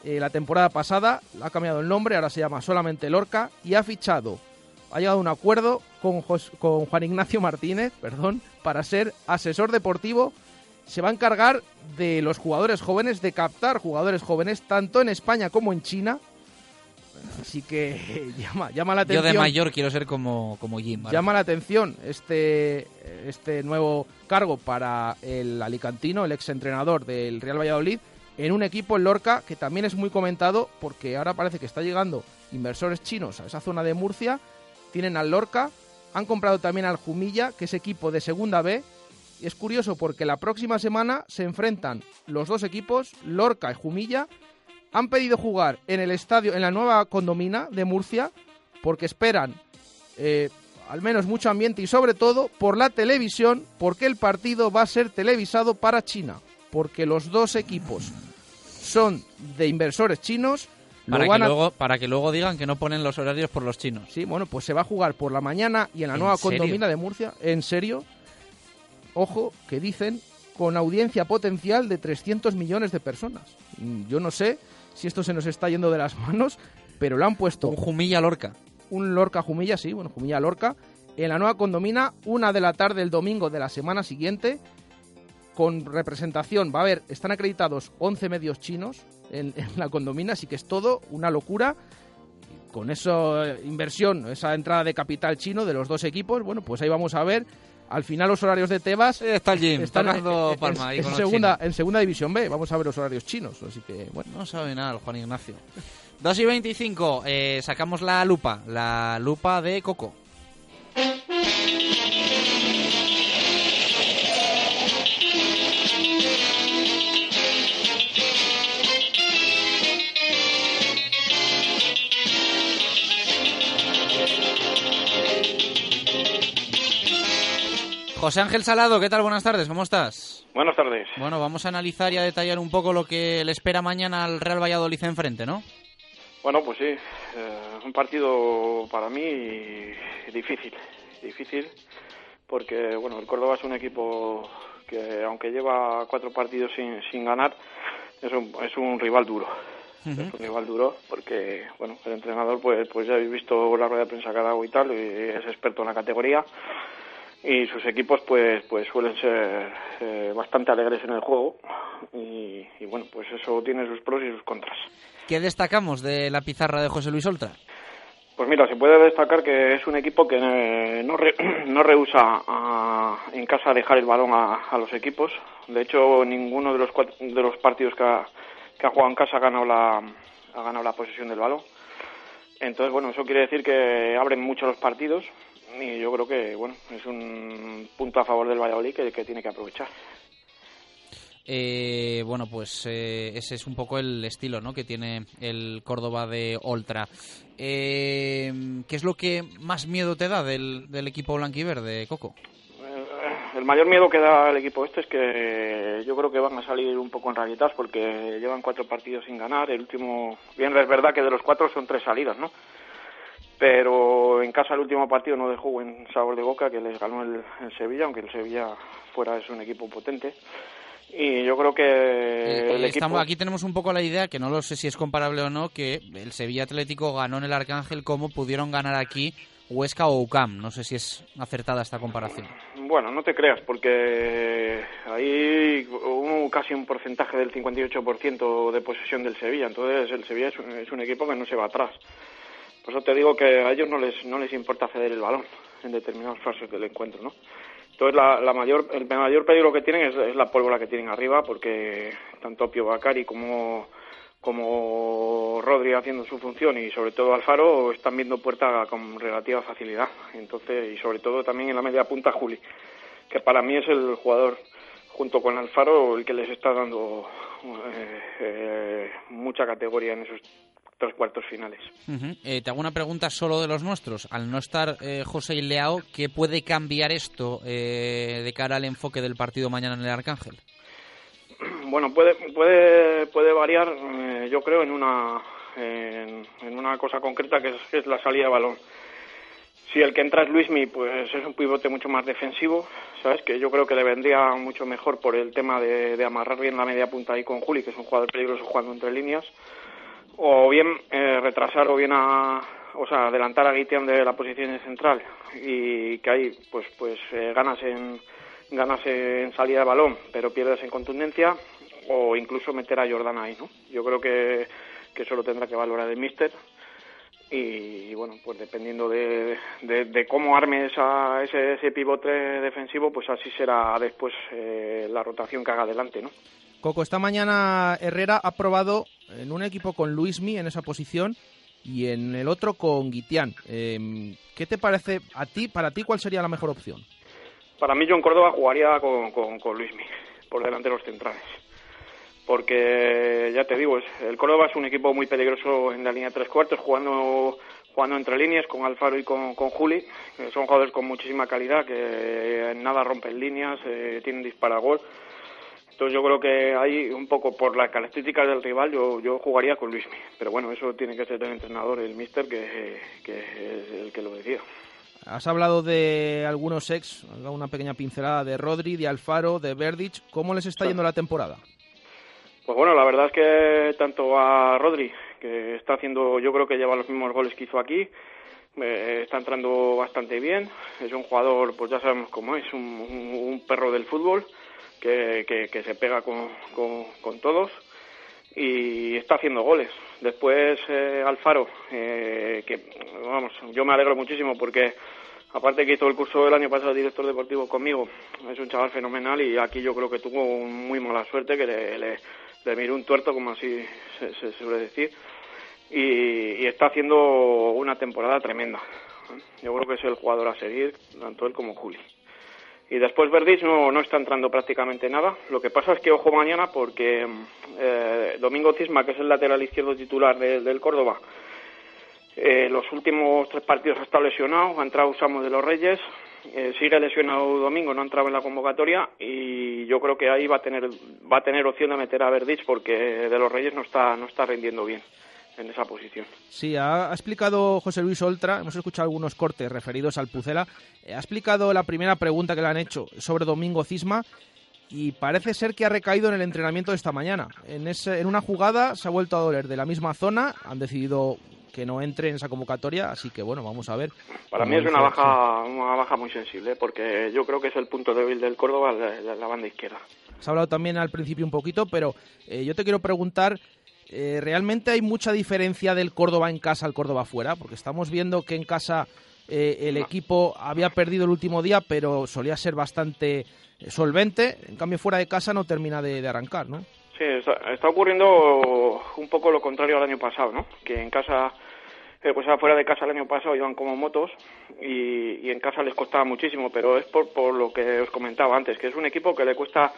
eh, la temporada pasada, le ha cambiado el nombre, ahora se llama solamente Lorca y ha fichado, ha llegado a un acuerdo con, con Juan Ignacio Martínez, perdón, para ser asesor deportivo se va a encargar de los jugadores jóvenes, de captar jugadores jóvenes, tanto en España como en China. Así que llama, llama la atención. Yo de mayor quiero ser como, como Jim. Llama la atención este, este nuevo cargo para el alicantino, el exentrenador del Real Valladolid, en un equipo en Lorca que también es muy comentado porque ahora parece que está llegando inversores chinos a esa zona de Murcia. Tienen al Lorca, han comprado también al Jumilla, que es equipo de segunda B, es curioso porque la próxima semana se enfrentan los dos equipos, Lorca y Jumilla. Han pedido jugar en el estadio, en la nueva condomina de Murcia, porque esperan eh, al menos mucho ambiente y sobre todo por la televisión, porque el partido va a ser televisado para China, porque los dos equipos son de inversores chinos. Para que, luego, para que luego digan que no ponen los horarios por los chinos. Sí, bueno, pues se va a jugar por la mañana y en la nueva condomina de Murcia. ¿En serio? Ojo, que dicen con audiencia potencial de 300 millones de personas. Mm, yo no sé si esto se nos está yendo de las manos, pero lo han puesto. Un Jumilla Lorca. Un Lorca Jumilla, sí, bueno, Jumilla Lorca. En la nueva condomina, una de la tarde el domingo de la semana siguiente, con representación. Va a haber, están acreditados 11 medios chinos en, la condomina, así que es todo una locura. Con esa inversión, esa entrada de capital chino de los dos equipos, bueno, pues ahí vamos a ver al final los horarios de Tebas está el Jim, están dando palma en, segunda, en segunda división B. Vamos a ver los horarios chinos, así que bueno. No sabe nada el Juan Ignacio. 2 y 25, eh, sacamos la lupa, la lupa de Coco. José Ángel Salado, ¿qué tal? Buenas tardes, ¿cómo estás? Buenas tardes. Bueno, vamos a analizar y a detallar un poco lo que le espera mañana al Real Valladolid enfrente, ¿no? Bueno, pues sí, eh, un partido para mí difícil, difícil, porque bueno, el Córdoba es un equipo que aunque lleva cuatro partidos sin, sin ganar, es un, es un rival duro. Es un rival duro porque, bueno, el entrenador, pues, pues ya habéis visto la rueda de prensa que ha dado y tal, y es experto en la categoría y sus equipos pues pues suelen ser eh, bastante alegres en el juego y, y, bueno pues eso tiene sus pros y sus contras ¿Qué destacamos de la pizarra de José Luis Oltra? Pues mira, se puede destacar que es un equipo que eh, no, re, no rehúsa a, en casa dejar el balón a, a, los equipos. De hecho, ninguno de los cuatro, de los partidos que ha, que ha jugado en casa ha ganado la ha ganado la posesión del balón. Entonces, bueno, eso quiere decir que abren mucho los partidos y yo creo que bueno es un punto a favor del Valladolid que, que tiene que aprovechar. Eh, bueno, pues eh, ese es un poco el estilo ¿no? que tiene el Córdoba de Oltra. Eh, ¿Qué es lo que más miedo te da del, del equipo blanquiverde, Coco? Eh, el mayor miedo que da el equipo este es que yo creo que van a salir un poco en rayitas porque llevan cuatro partidos sin ganar. El último, bien es verdad que de los cuatro son tres salidas, ¿no? Pero en casa el último partido no dejó buen sabor de boca que les ganó el, el, Sevilla, aunque el Sevilla fuera es un equipo potente. Y yo creo que eh, el Estamos, equipo... Aquí tenemos un poco la idea, que no lo sé si es comparable o no, que el Sevilla Atlético ganó en el Arcángel como pudieron ganar aquí Huesca o UCAM. No sé si es acertada esta comparación. Bueno, no te creas, porque ahí hubo casi un porcentaje del 58% de posesión del Sevilla. Entonces el Sevilla es un, es un equipo que no se va atrás. Por eso te digo que a ellos no les, no les importa ceder el balón en determinados fases del encuentro, ¿no? Entonces, la, la mayor, el mayor peligro que tienen es, es, la pólvora que tienen arriba, porque tanto Pio Bacari como, como Rodri haciendo su función y sobre todo Alfaro están viendo puerta con relativa facilidad. Entonces, y sobre todo también en la media punta Juli, que para mí es el jugador junto con Alfaro el que les está dando eh, eh, mucha categoría en esos tres cuartos finales. Uh -huh. eh, te hago una pregunta solo de los nuestros. Al no estar eh, José y Leao, ¿qué puede cambiar esto eh, de cara al enfoque del partido mañana en el Arcángel? Bueno, puede puede puede variar, eh, yo creo, en una en, en, una cosa concreta que es, que es, la salida de balón. Si el que entra es Luismi, pues es un pivote mucho más defensivo, ¿sabes? Que yo creo que le vendría mucho mejor por el tema de, de amarrar bien la media punta ahí con Juli, que es un jugador peligroso jugando entre líneas o bien eh, retrasar o bien a o sea adelantar a Guitián de la posición central y que ahí pues pues eh, ganas en ganas en salida de balón pero pierdes en contundencia o incluso meter a Jordan ahí no yo creo que que eso lo tendrá que valorar el míster y, y, bueno pues dependiendo de, de, de cómo arme esa, ese, ese pivote defensivo pues así será después eh, la rotación que haga adelante no Coco, esta mañana Herrera ha probado en un equipo con Luismi en esa posición y en el otro con Guitián. Eh, ¿Qué te parece a ti, para ti, cuál sería la mejor opción? Para mí, John Córdoba jugaría con, con, con Luismi, por delante de los centrales. Porque, ya te digo, el Córdoba es un equipo muy peligroso en la línea de tres cuartos, jugando jugando entre líneas con Alfaro y con, con Juli. Son jugadores con muchísima calidad que en nada rompen líneas, eh, tienen dispara gol. Entonces yo creo que ahí un poco por las características del rival yo, yo jugaría con Luismi. Pero bueno, eso tiene que ser el entrenador, el míster, que, que es el que lo decida. Has hablado de algunos ex, una pequeña pincelada de Rodri, de Alfaro, de Verdic. ¿Cómo les está yendo la temporada? Pues bueno, la verdad es que tanto a Rodri, que está haciendo, yo creo que lleva los mismos goles que hizo aquí, eh, está entrando bastante bien. Es un jugador, pues ya sabemos cómo es, un, un, un perro del fútbol que, se pega con, todos y está haciendo goles. Después eh, Alfaro, eh, que vamos, yo me alegro muchísimo porque aparte que hizo el curso del año pasado director deportivo conmigo, es un chaval fenomenal y aquí yo creo que tuvo muy mala suerte que le, le, miró un tuerto, como así se, se suele decir, y, y está haciendo una temporada tremenda. Yo creo que es el jugador a seguir, tanto él como Juli. Y después Verdis no, no está entrando prácticamente nada. Lo que pasa es que ojo mañana porque eh, Domingo Cisma, que es el lateral izquierdo titular de, del Córdoba, eh, los últimos tres partidos ha estado lesionado, ha entrado Usamo de los Reyes eh, sigue lesionado domingo, no ha entrado en la convocatoria y yo creo que ahí va a tener va a tener opción de meter a Verdich porque de los Reyes no está no está rindiendo bien en esa posición. Sí, ha, ha explicado José Luis Oltra, hemos escuchado algunos cortes referidos al Pucela, eh, ha explicado la primera pregunta que le han hecho sobre Domingo Cisma y parece ser que ha recaído en el entrenamiento de esta mañana. En, ese, en una jugada se ha vuelto a doler de la misma zona, han decidido que no entre en esa convocatoria, así que bueno, vamos a ver. Para mí es una baja una baja muy sensible porque yo creo que es el punto débil del Córdoba la, la- banda izquierda. Se ha hablado también al principio un poquito, pero eh, yo te quiero preguntar, eh, ¿realmente hay mucha diferencia del Córdoba en casa al Córdoba fuera? Porque estamos viendo que en casa eh, el equipo había perdido el último día, pero solía ser bastante eh, solvente, en cambio fuera de casa no termina de, de arrancar, ¿no? Sí, está, está ocurriendo un poco lo contrario al año pasado, ¿no? Que en casa, eh, pues afuera de casa el año pasado iban como motos y, y en casa les costaba muchísimo, pero es por, por lo que os comentaba antes, que es un equipo que le cuesta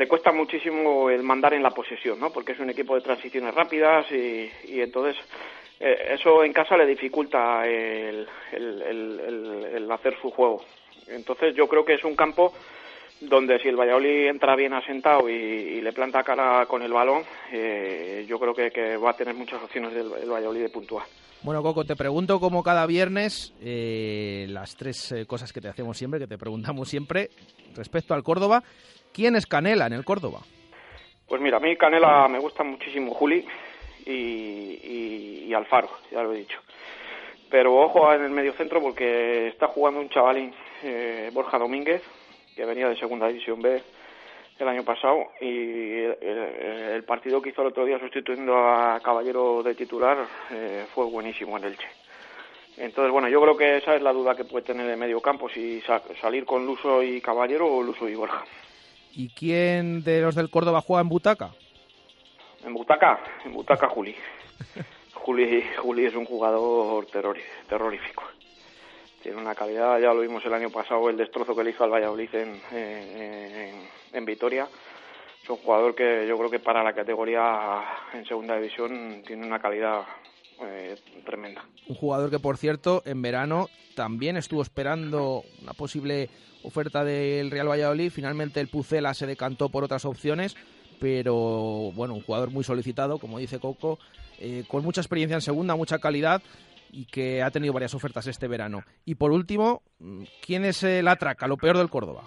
le cuesta muchísimo el mandar en la posesión, ¿no? Porque es un equipo de transiciones rápidas y, y entonces eh, eso en casa le dificulta el, el- el- el- el hacer su juego. Entonces yo creo que es un campo donde si el Valladolid entra bien asentado y, le planta cara con el balón, eh, yo creo que, va a tener muchas opciones del el Valladolid de puntuar. Bueno, Coco, te pregunto como cada viernes eh, las tres eh, cosas que te hacemos siempre, que te preguntamos siempre respecto al Córdoba. ¿Quién es Canela en el Córdoba? Pues mira, a mí Canela me gusta muchísimo Juli y, Alfaro, ya lo he dicho. Pero ojo en el medio centro porque está jugando un chavalín, eh, Borja Domínguez, que venía de Segunda División B el año pasado y el, el- el partido que hizo el otro día sustituyendo a Caballero de titular eh, fue buenísimo en Elche. Entonces, bueno, yo creo que esa es la duda que puede tener de medio campo, si sa- salir con Luso y Caballero o Luso y Borja. ¿Y quién de los del Córdoba juega en Butaca? En Butaca, en Butaca Juli. Juli, Juli es un jugador terrorífico. Tiene una calidad, ya lo vimos el año pasado, el destrozo que le hizo al Valladolid en, en, en Vitoria. Es un jugador que yo creo que para la categoría en segunda división tiene una calidad eh, tremenda. Un jugador que, por cierto, en verano también estuvo esperando una posible oferta del Real Valladolid. Finalmente el Pucela se decantó por otras opciones, pero bueno, un jugador muy solicitado, como dice Coco, eh, con mucha experiencia en segunda, mucha calidad y que ha tenido varias ofertas este verano. Y por último, ¿quién es el atraca, lo peor del Córdoba?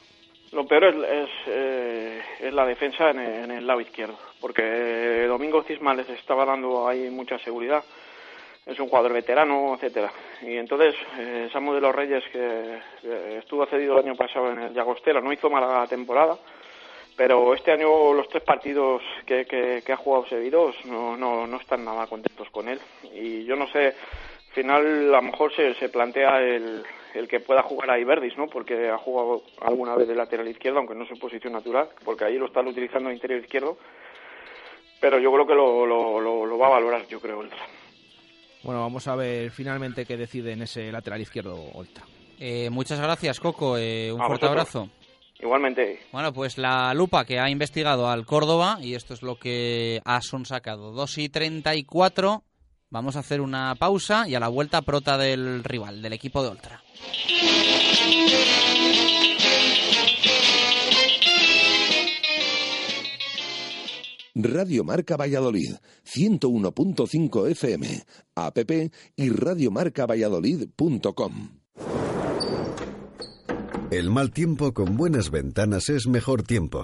Lo peor es, es, eh, la defensa en el, lado izquierdo, porque Domingo Cisma les estaba dando ahí mucha seguridad. Es un jugador veterano, etcétera. Y entonces, eh, Samu de los Reyes, que eh, estuvo cedido el año pasado en el Llagostera, no hizo mala temporada, pero este año los tres partidos que, ha jugado seguidos no, no, no están nada contentos con él. Y yo no sé, final a lo mejor se, se plantea el, el que pueda jugar a Iberdis, ¿no? Porque ha jugado alguna vez de lateral izquierdo, aunque no es su posición natural, porque ahí lo están utilizando de interior izquierdo. Pero yo creo que lo, lo, lo, lo va a valorar, yo creo, Oltra. Bueno, vamos a ver finalmente qué decide en ese lateral izquierdo Oltra. Eh, muchas gracias, Coco. Eh, un A fuerte vosotros. abrazo. Igualmente. Bueno, pues la lupa que ha investigado al Córdoba, y esto es lo que ha sacado. 2 y 34. Vamos a hacer una pausa y a la vuelta prota del rival, del equipo de Oltra. Radio Marca Valladolid, 101.5 FM, app y radiomarcavalladolid.com. El mal tiempo con buenas ventanas es mejor tiempo.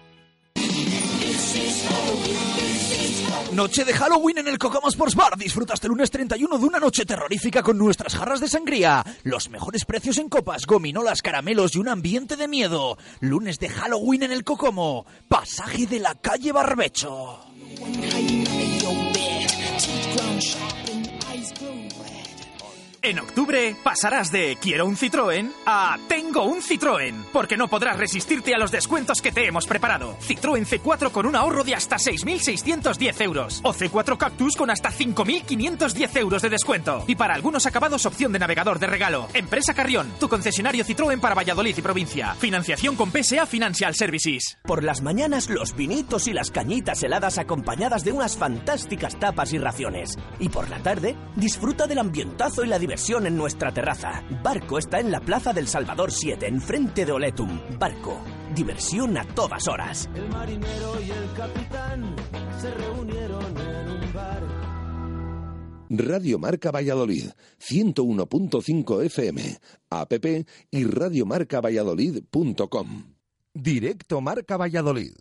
Noche de Halloween en el Cocoma Sports Bar. Disfruta hasta el lunes 31 de una noche terrorífica con nuestras jarras de sangría. Los mejores precios en copas, gominolas, caramelos y un ambiente de miedo. Lunes de Halloween en el Cocomo. Pasaje de la calle Barbecho. En octubre pasarás de quiero un Citroën a tengo un Citroën, porque no podrás resistirte a los descuentos que te hemos preparado. Citroën C4 con un ahorro de hasta 6.610 euros o C4 Cactus con hasta 5.510 euros de descuento. Y para algunos acabados opción de navegador de regalo. Empresa Carrión, tu concesionario Citroën para Valladolid y provincia. Financiación con PSA Financial Services. Por las mañanas los vinitos y las cañitas heladas acompañadas de unas fantásticas tapas y raciones. Y por la tarde disfruta del ambientazo y la diversión en nuestra terraza. Barco está en la Plaza del Salvador 7, enfrente de Oletum. Barco, diversión a todas horas. El marinero y el capitán se reunieron en un bar. Radio Marca Valladolid, 101.5 FM, app y radiomarcavalladolid.com. Directo Marca Valladolid.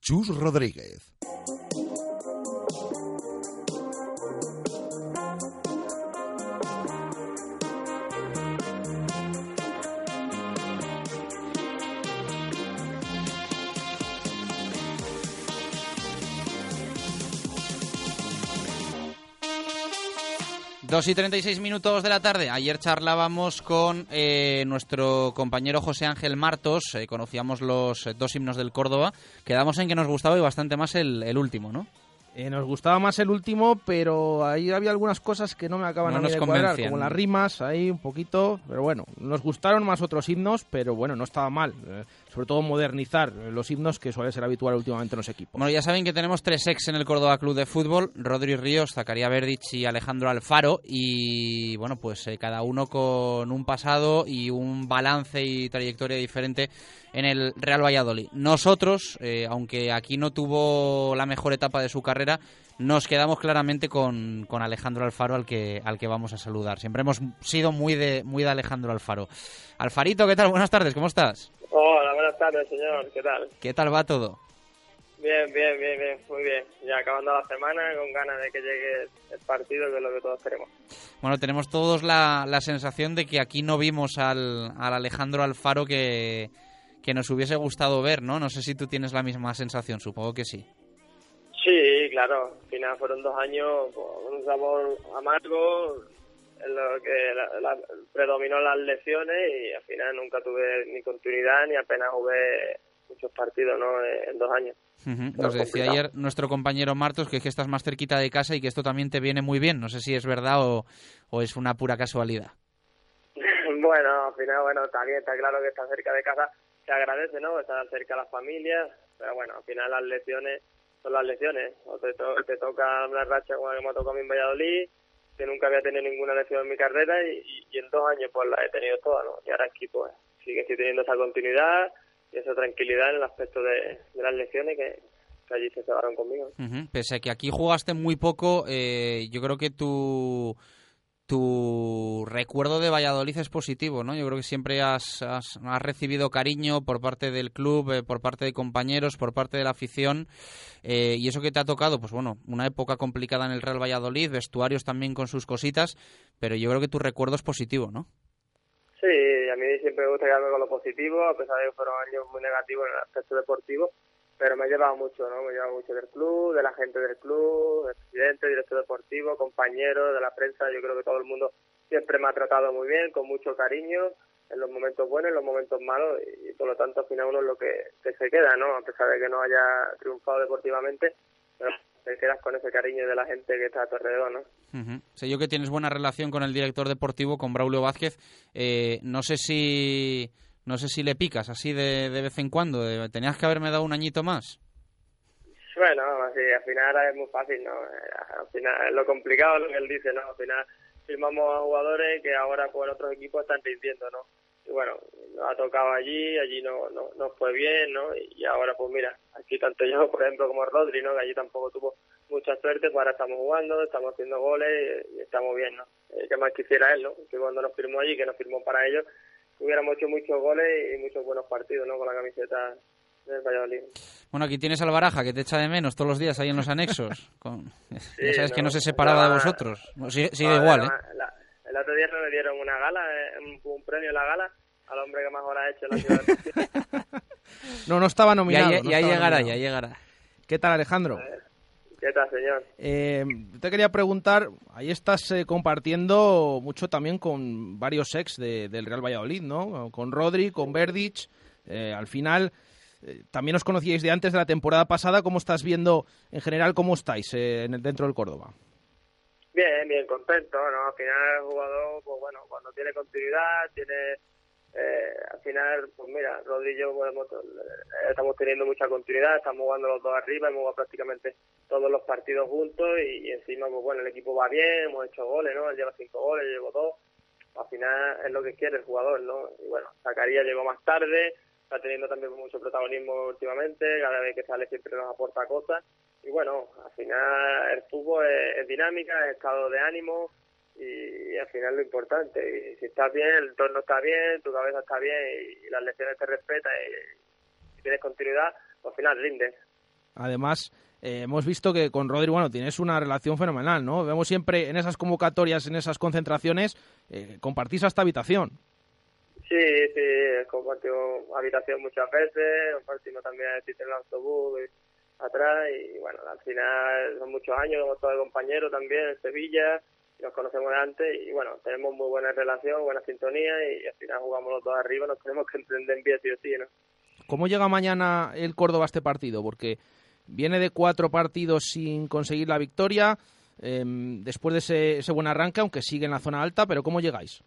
Chus Rodríguez. 2 y 36 minutos de la tarde. Ayer charlábamos con eh, nuestro compañero José Ángel Martos. Eh, conocíamos los eh, dos himnos del Córdoba. Quedamos en que nos gustaba y bastante más el, el último, ¿no? nos gustaba más el último, pero ahí había algunas cosas que no me acaban No a mí nos de cuadrar, como las rimas, ahí un poquito, pero bueno, nos gustaron más otros himnos, pero bueno, no estaba mal. Sobre todo modernizar los himnos que suele ser habitual últimamente en los equipos. Bueno, ya saben que tenemos tres ex en el Córdoba Club de Fútbol, Rodri Ríos, Zacarías Verdich y Alejandro Alfaro, y bueno, pues eh, cada uno con un pasado y un balance y trayectoria diferente en el Real Valladolid. Nosotros, eh, aunque aquí no tuvo la mejor etapa de su carrera, nos quedamos claramente con, con Alejandro Alfaro al que, al que vamos a saludar. Siempre hemos sido muy de, muy de Alejandro Alfaro. Alfarito, ¿qué tal? Buenas tardes, ¿cómo estás? Hola, buenas tardes, señor. ¿Qué tal? ¿Qué tal va todo? Bien, bien, bien, bien. Muy bien. Ya acabando la semana con ganas de que llegue el partido, que es lo que todos queremos. Bueno, tenemos todos la, la sensación de que aquí no vimos al, al Alejandro Alfaro que, que nos hubiese gustado ver, ¿no? No sé si tú tienes la misma sensación, supongo que sí. Sí, claro. Al final fueron dos años pues, con un sabor amargo lo que la- la- predominó las lesiones y al final nunca tuve ni continuidad ni apenas jugué muchos partidos ¿no? en dos años. Nos decía complicado. ayer nuestro compañero Martos que es que estás más cerquita de casa y que esto también te viene muy bien. No sé si es verdad o, o es una pura casualidad. bueno, al final, bueno, bien, está claro que estar cerca de casa se agradece, ¿no? Estar cerca de la familia, pero bueno, al final las lesiones son las lesiones. O te, to- te toca una racha como la que me ha tocado a mí en Valladolid, que nunca había tenido ninguna lesión en mi carrera y, en dos años pues la he tenido toda, ¿no? Y ahora aquí pues sigue estoy teniendo esa continuidad y esa tranquilidad en el aspecto de, las lesiones que, que allí se cebaron conmigo. Pese a que aquí jugaste muy poco, eh, yo creo que tu, tu recuerdo de Valladolid es positivo, ¿no? Yo creo que siempre has, has, has recibido cariño por parte del club, eh, por parte de compañeros, por parte de la afición. eh, y eso que te ha tocado, pues bueno, una época complicada en el Real Valladolid, vestuarios también con sus cositas, pero yo creo que tu recuerdo es positivo, ¿no? Sí, a mí siempre me gusta quedarme con lo positivo, a pesar de que fueron años muy negativos en el aspecto deportivo, pero me he llevado mucho, ¿no? Me he llevado mucho del club, de la gente del club, del presidente, director deportivo, compañeros, de la prensa, yo creo que todo el mundo siempre me ha tratado muy bien, con mucho cariño, en los momentos buenos, en los momentos malos, y, por lo tanto al final uno es lo que, que se queda, ¿no? A pesar de que no haya triunfado deportivamente, pero te quedas con ese cariño de la gente que está a tu alrededor, ¿no? Ujú. Sé yo que tienes buena relación con el director deportivo, con Braulio Vázquez. Eh, no sé si no sé si le picas así de, de vez en cuando. Tenías que haberme dado un añito más. Bueno, así, al final es muy fácil, ¿no? Eh, Al final, lo complicado es lo que él dice, ¿no? Al final firmamos a jugadores que ahora por otros equipos están rindiendo, ¿no? Y bueno, nos ha tocado allí, allí no, no, no fue bien, ¿no? Y ahora pues mira, aquí tanto yo, por ejemplo, como Rodri, ¿no? Que allí tampoco tuvo mucha suerte, pues ahora estamos jugando, estamos haciendo goles y, y estamos bien, ¿no? Eh, ¿Qué más quisiera él, no? Que cuando nos firmó allí, que nos firmó para ellos, hubiéramos hecho muchos goles y muchos buenos partidos, ¿no? Con la camiseta del Valladolid. Bueno, aquí tienes al Baraja, que te echa de menos todos los días ahí en los anexos. Con- ya sabes que no, se separaba de vosotros. Sigue, igual, ¿eh? la- el otro día me dieron una gala, eh, un, un premio en la gala al hombre que mejor ha hecho en la ciudad. No, no estaba nominado. Ya, no ya estaba llegará, nominado. ya llegará. ¿Qué tal, Alejandro? ¿Qué tal, señor? Eh, te quería preguntar, ahí estás eh, compartiendo mucho también con varios ex de- del Real Valladolid, ¿no? Con Rodri, con Verdic. Eh, al final, eh, también os conocíais de antes de la temporada pasada. ¿Cómo estás viendo en general, cómo estáis eh, en el- dentro del Córdoba? Bien, bien contento, ¿no? Al final el jugador, pues bueno, cuando tiene continuidad, tiene... eh, al final, pues mira, Rodri y yo podemos- eh, estamos teniendo mucha continuidad, estamos jugando los dos arriba, hemos jugado prácticamente todos los partidos juntos y, y encima, pues bueno, el equipo va bien, hemos hecho goles, ¿no? Él lleva cinco goles, llevo dos. Al final es lo que quiere el jugador, ¿no? Y bueno, Zacarías llegó más tarde, está teniendo también mucho protagonismo últimamente, cada vez que sale siempre nos aporta cosas. Y bueno, al final el fútbol es, dinámica, es estado de ánimo y, al final lo importante. Y si estás bien, el entorno está bien, tu cabeza está bien y, las lecciones te respetan y, y tienes continuidad, pues al final rindes. Además, eh, hemos visto que con Rodri, bueno, tienes una relación fenomenal, ¿no? Vemos siempre en esas convocatorias, en esas concentraciones, eh, compartís hasta habitación. Sí, sí, compartimos habitación muchas veces, compartimos también existe el autobús y- atrás y bueno, al final son muchos años, somos todos compañeros también en Sevilla, nos conocemos de antes y bueno, tenemos muy buena relación, buena sintonía y, al final jugamos los dos arriba, nos tenemos que entender bien sí o sí, ¿no? ¿Cómo llega mañana el Córdoba a este partido? Porque viene de cuatro partidos sin conseguir la victoria, em, después de ese, ese buen arranque, aunque sigue en la zona alta, pero ¿cómo llegáis?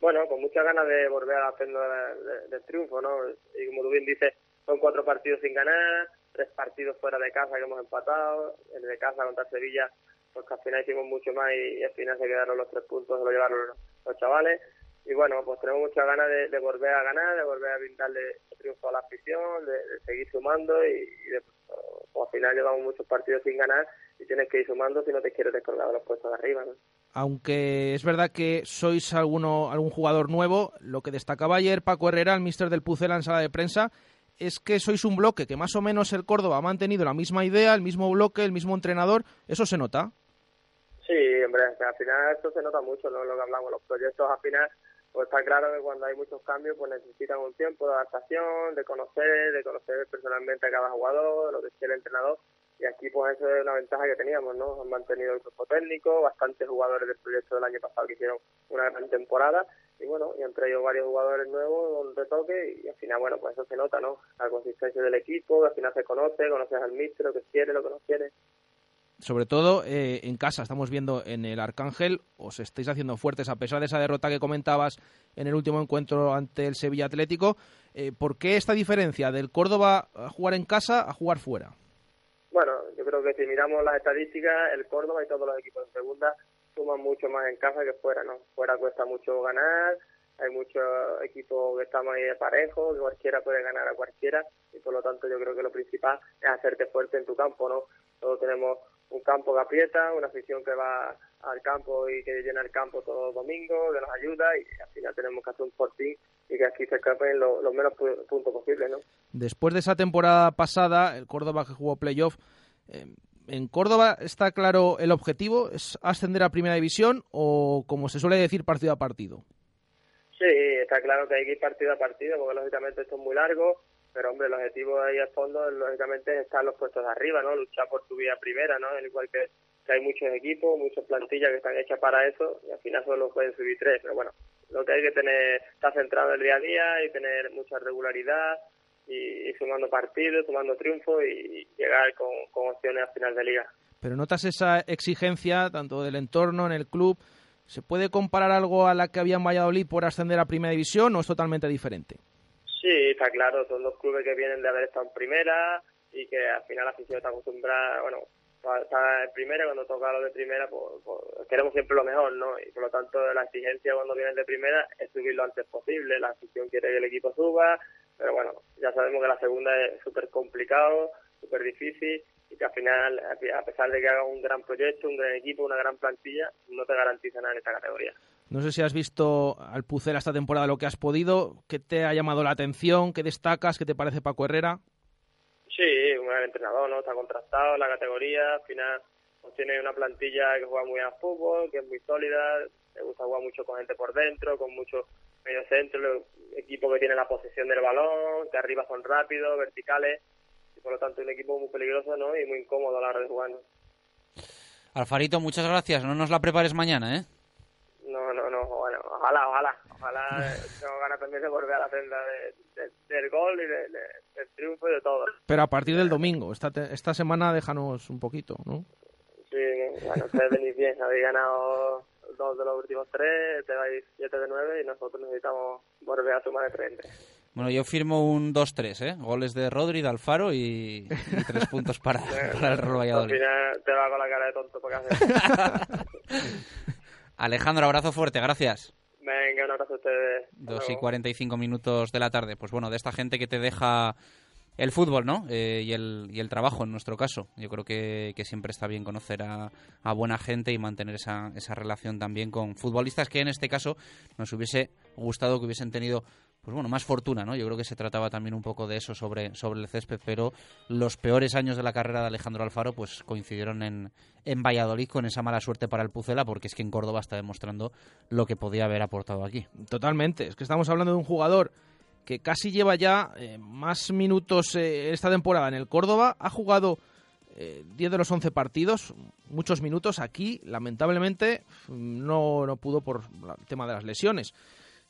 Bueno, con muchas ganas de volver a la senda de- de- del triunfo, ¿no? Y como tú bien dices, son cuatro partidos sin ganar, tres partidos fuera de casa que hemos empatado, el de casa contra Sevilla, pues que al final hicimos mucho más y, al final se quedaron los tres puntos, se lo llevaron los, chavales. Y bueno, pues tenemos muchas ganas de, volver a ganar, de volver a brindarle triunfo a la afición, de, de seguir sumando y, y de- pues al final llevamos muchos partidos sin ganar y tienes que ir sumando si no te quieres descolgar de los puestos de arriba, ¿no? Aunque es verdad que sois alguno, algún jugador nuevo, lo que destacaba ayer Paco Herrera, el mister del Pucela en sala de prensa, es que sois un bloque, que más o menos el Córdoba ha mantenido la misma idea, el mismo bloque, el mismo entrenador, eso se nota. Sí, hombre, al final esto se nota mucho, ¿no? Lo que hablamos, los proyectos al final, pues está claro que cuando hay muchos cambios, pues necesitan un tiempo de adaptación, de conocer, de conocer personalmente a cada jugador, lo que quiere el entrenador. Y aquí, pues eso es una ventaja que teníamos, ¿no? Han mantenido el grupo técnico, bastantes jugadores del proyecto del año pasado que hicieron una gran temporada. Y bueno, y han traído varios jugadores nuevos, un retoque, y al final, bueno, pues eso se nota, ¿no? La consistencia del equipo, al final se conoce, conoces al míster, lo que quiere, lo que no quiere. Sobre todo eh, en casa, estamos viendo en el Arcángel, os estáis haciendo fuertes a pesar de esa derrota que comentabas en el último encuentro ante el Sevilla Atlético. Eh, ¿Por qué esta diferencia del Córdoba a jugar en casa a jugar fuera? Bueno, yo creo que si miramos las estadísticas, el Córdoba y todos los equipos en segunda suman mucho más en casa que fuera, ¿no? Fuera cuesta mucho ganar, hay muchos equipos que están ahí de parejo, que cualquiera puede ganar a cualquiera y por lo tanto yo creo que lo principal es hacerte fuerte en tu campo, ¿no? Todos tenemos un campo que aprieta, una afición que va al campo y que llena el campo todos los domingos, que nos ayuda y al final tenemos que hacer un fortín y que aquí se escapen lo- los menos pu- puntos posibles, ¿no? Después de esa temporada pasada, el Córdoba que jugó playoff, eh, ¿en Córdoba está claro el objetivo? ¿Es ascender a Primera División o, como se suele decir, partido a partido? Sí, está claro que hay que ir partido a partido, porque lógicamente esto es muy largo, pero hombre, el objetivo ahí al fondo, lógicamente, es estar en los puestos de arriba, ¿no? Luchar por tu vida primera, ¿no? Al igual que, que hay muchos equipos, muchas plantillas que están hechas para eso, y al final solo pueden subir tres, pero bueno, lo que hay que tener, estar centrado en el día a día y tener mucha regularidad y, y sumando partidos, sumando triunfos y llegar con, con opciones al final de liga. Pero notas esa exigencia tanto del entorno en el club. ¿Se puede comparar algo a la que había en Valladolid por ascender a Primera División o es totalmente diferente? Sí, está claro, son dos clubes que vienen de haber estado en primera y que al final la afición está acostumbrada, bueno, a estar en primera cuando toca lo de primera, pues, pues, queremos siempre lo mejor, ¿no? Y por lo tanto la exigencia cuando vienes de primera es subir lo antes posible, la afición quiere que el equipo suba, pero bueno, ya sabemos que la segunda es súper complicado, súper difícil y que al final, a pesar de que hagas un gran proyecto, un gran equipo, una gran plantilla, no te garantiza nada en esta categoría. No sé si has visto al Pucela esta temporada lo que has podido, qué te ha llamado la atención, qué destacas, qué te parece Paco Herrera. Sí, un gran entrenador, ¿no? Está contrastado en la categoría, al final pues, tiene una plantilla que juega muy bien al fútbol, que es muy sólida, le gusta jugar mucho con gente por dentro, con mucho medio centro, equipo que tiene la posesión del balón, que arriba son rápidos, verticales, por lo tanto, un equipo muy peligroso ¿no? y muy incómodo a la hora de jugar. ¿no? Alfarito, muchas gracias. No nos la prepares mañana, ¿eh? No, no, no, bueno, ojalá, ojalá. Ojalá tengo ganas también de volver a la senda de, de, del gol y de, de, del triunfo y de todo. Pero a partir del domingo, esta, te- esta semana déjanos un poquito, ¿no? Sí, bueno, ustedes venís bien, habéis ganado dos de los últimos tres, te vais siete de nueve y nosotros necesitamos volver a sumar de 30. Bueno, yo firmo un 2-3, ¿eh? Goles de Rodri, de Alfaro y, y tres puntos para, para el Real Al Valladolid. final te va con la cara de tonto porque haces. Alejandro, abrazo fuerte, gracias. Venga, un abrazo a ustedes. Hasta 2 y luego. 45 minutos de la tarde. Pues bueno, de esta gente que te deja el fútbol, ¿no? Eh, y, el, y el trabajo, en nuestro caso. Yo creo que, que siempre está bien conocer a, a buena gente y mantener esa, esa relación también con futbolistas que en este caso nos hubiese gustado que hubiesen tenido pues bueno, más fortuna, ¿no? Yo creo que se trataba también un poco de eso sobre, sobre el césped, pero los peores años de la carrera de Alejandro Alfaro pues coincidieron en, en Valladolid con esa mala suerte para el Pucela, porque es que en Córdoba está demostrando lo que podía haber aportado aquí. Totalmente. Es que estamos hablando de un jugador que casi lleva ya eh, más minutos eh, esta temporada en el Córdoba. Ha jugado eh, 10 de los 11 partidos, muchos minutos. Aquí, lamentablemente, no, no pudo por el tema de las lesiones.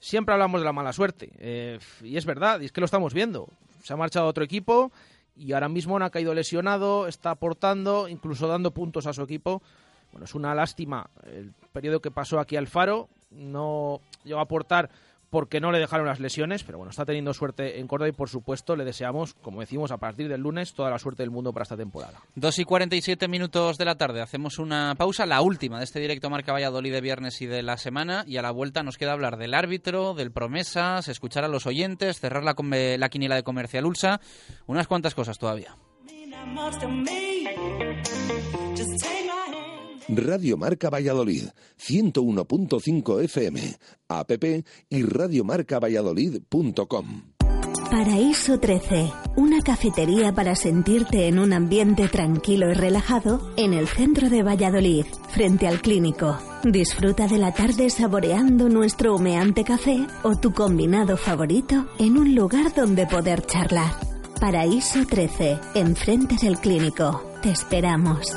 Siempre hablamos de la mala suerte. eh, y es verdad, y es que lo estamos viendo. Se ha marchado otro equipo y ahora mismo no ha caído lesionado, está aportando, incluso dando puntos a su equipo. Bueno, es una lástima el periodo que pasó aquí al Faro. No llegó a aportar porque no le dejaron las lesiones, pero bueno, está teniendo suerte en Córdoba y por supuesto le deseamos, como decimos, a partir del lunes toda la suerte del mundo para esta temporada. 2 y 47 minutos de la tarde. Hacemos una pausa, la última de este directo Marca Valladolid de viernes y de la semana. Y a la vuelta nos queda hablar del árbitro, del promesas, escuchar a los oyentes, cerrar la, la quiniela de Comercial Ulsa. Unas cuantas cosas todavía. Radio Marca Valladolid, 101.5 FM, app y radiomarcavalladolid.com. Paraíso 13, una cafetería para sentirte en un ambiente tranquilo y relajado en el centro de Valladolid, frente al clínico. Disfruta de la tarde saboreando nuestro humeante café o tu combinado favorito en un lugar donde poder charlar. Paraíso 13, enfrente del clínico. Te esperamos.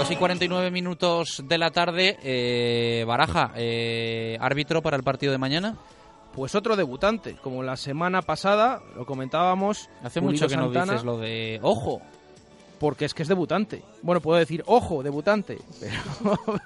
Dos y 49 minutos de la tarde. eh, Baraja, eh, árbitro para el partido de mañana. Pues otro debutante, como la semana pasada lo comentábamos. Hace Pulido mucho que no dices lo de ojo. Porque es que es debutante. Bueno, puedo decir, ojo, debutante. Pero,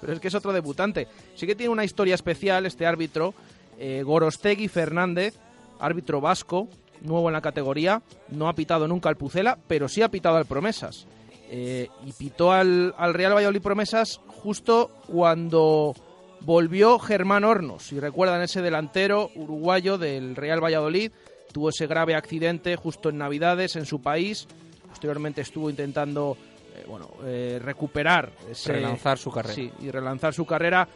pero es que es otro debutante. Sí que tiene una historia especial este árbitro. eh, Gorostegui Fernández, árbitro vasco, nuevo en la categoría. No ha pitado nunca al Pucela, pero sí ha pitado al Promesas. Eh, y pitó al, al Real Valladolid Promesas justo cuando volvió Germán Hornos. Si recuerdan ese delantero uruguayo del Real Valladolid, tuvo ese grave accidente justo en Navidades en su país. Posteriormente estuvo intentando eh, bueno, eh, recuperar ese, Relanzar su carrera. Sí, y relanzar su carrera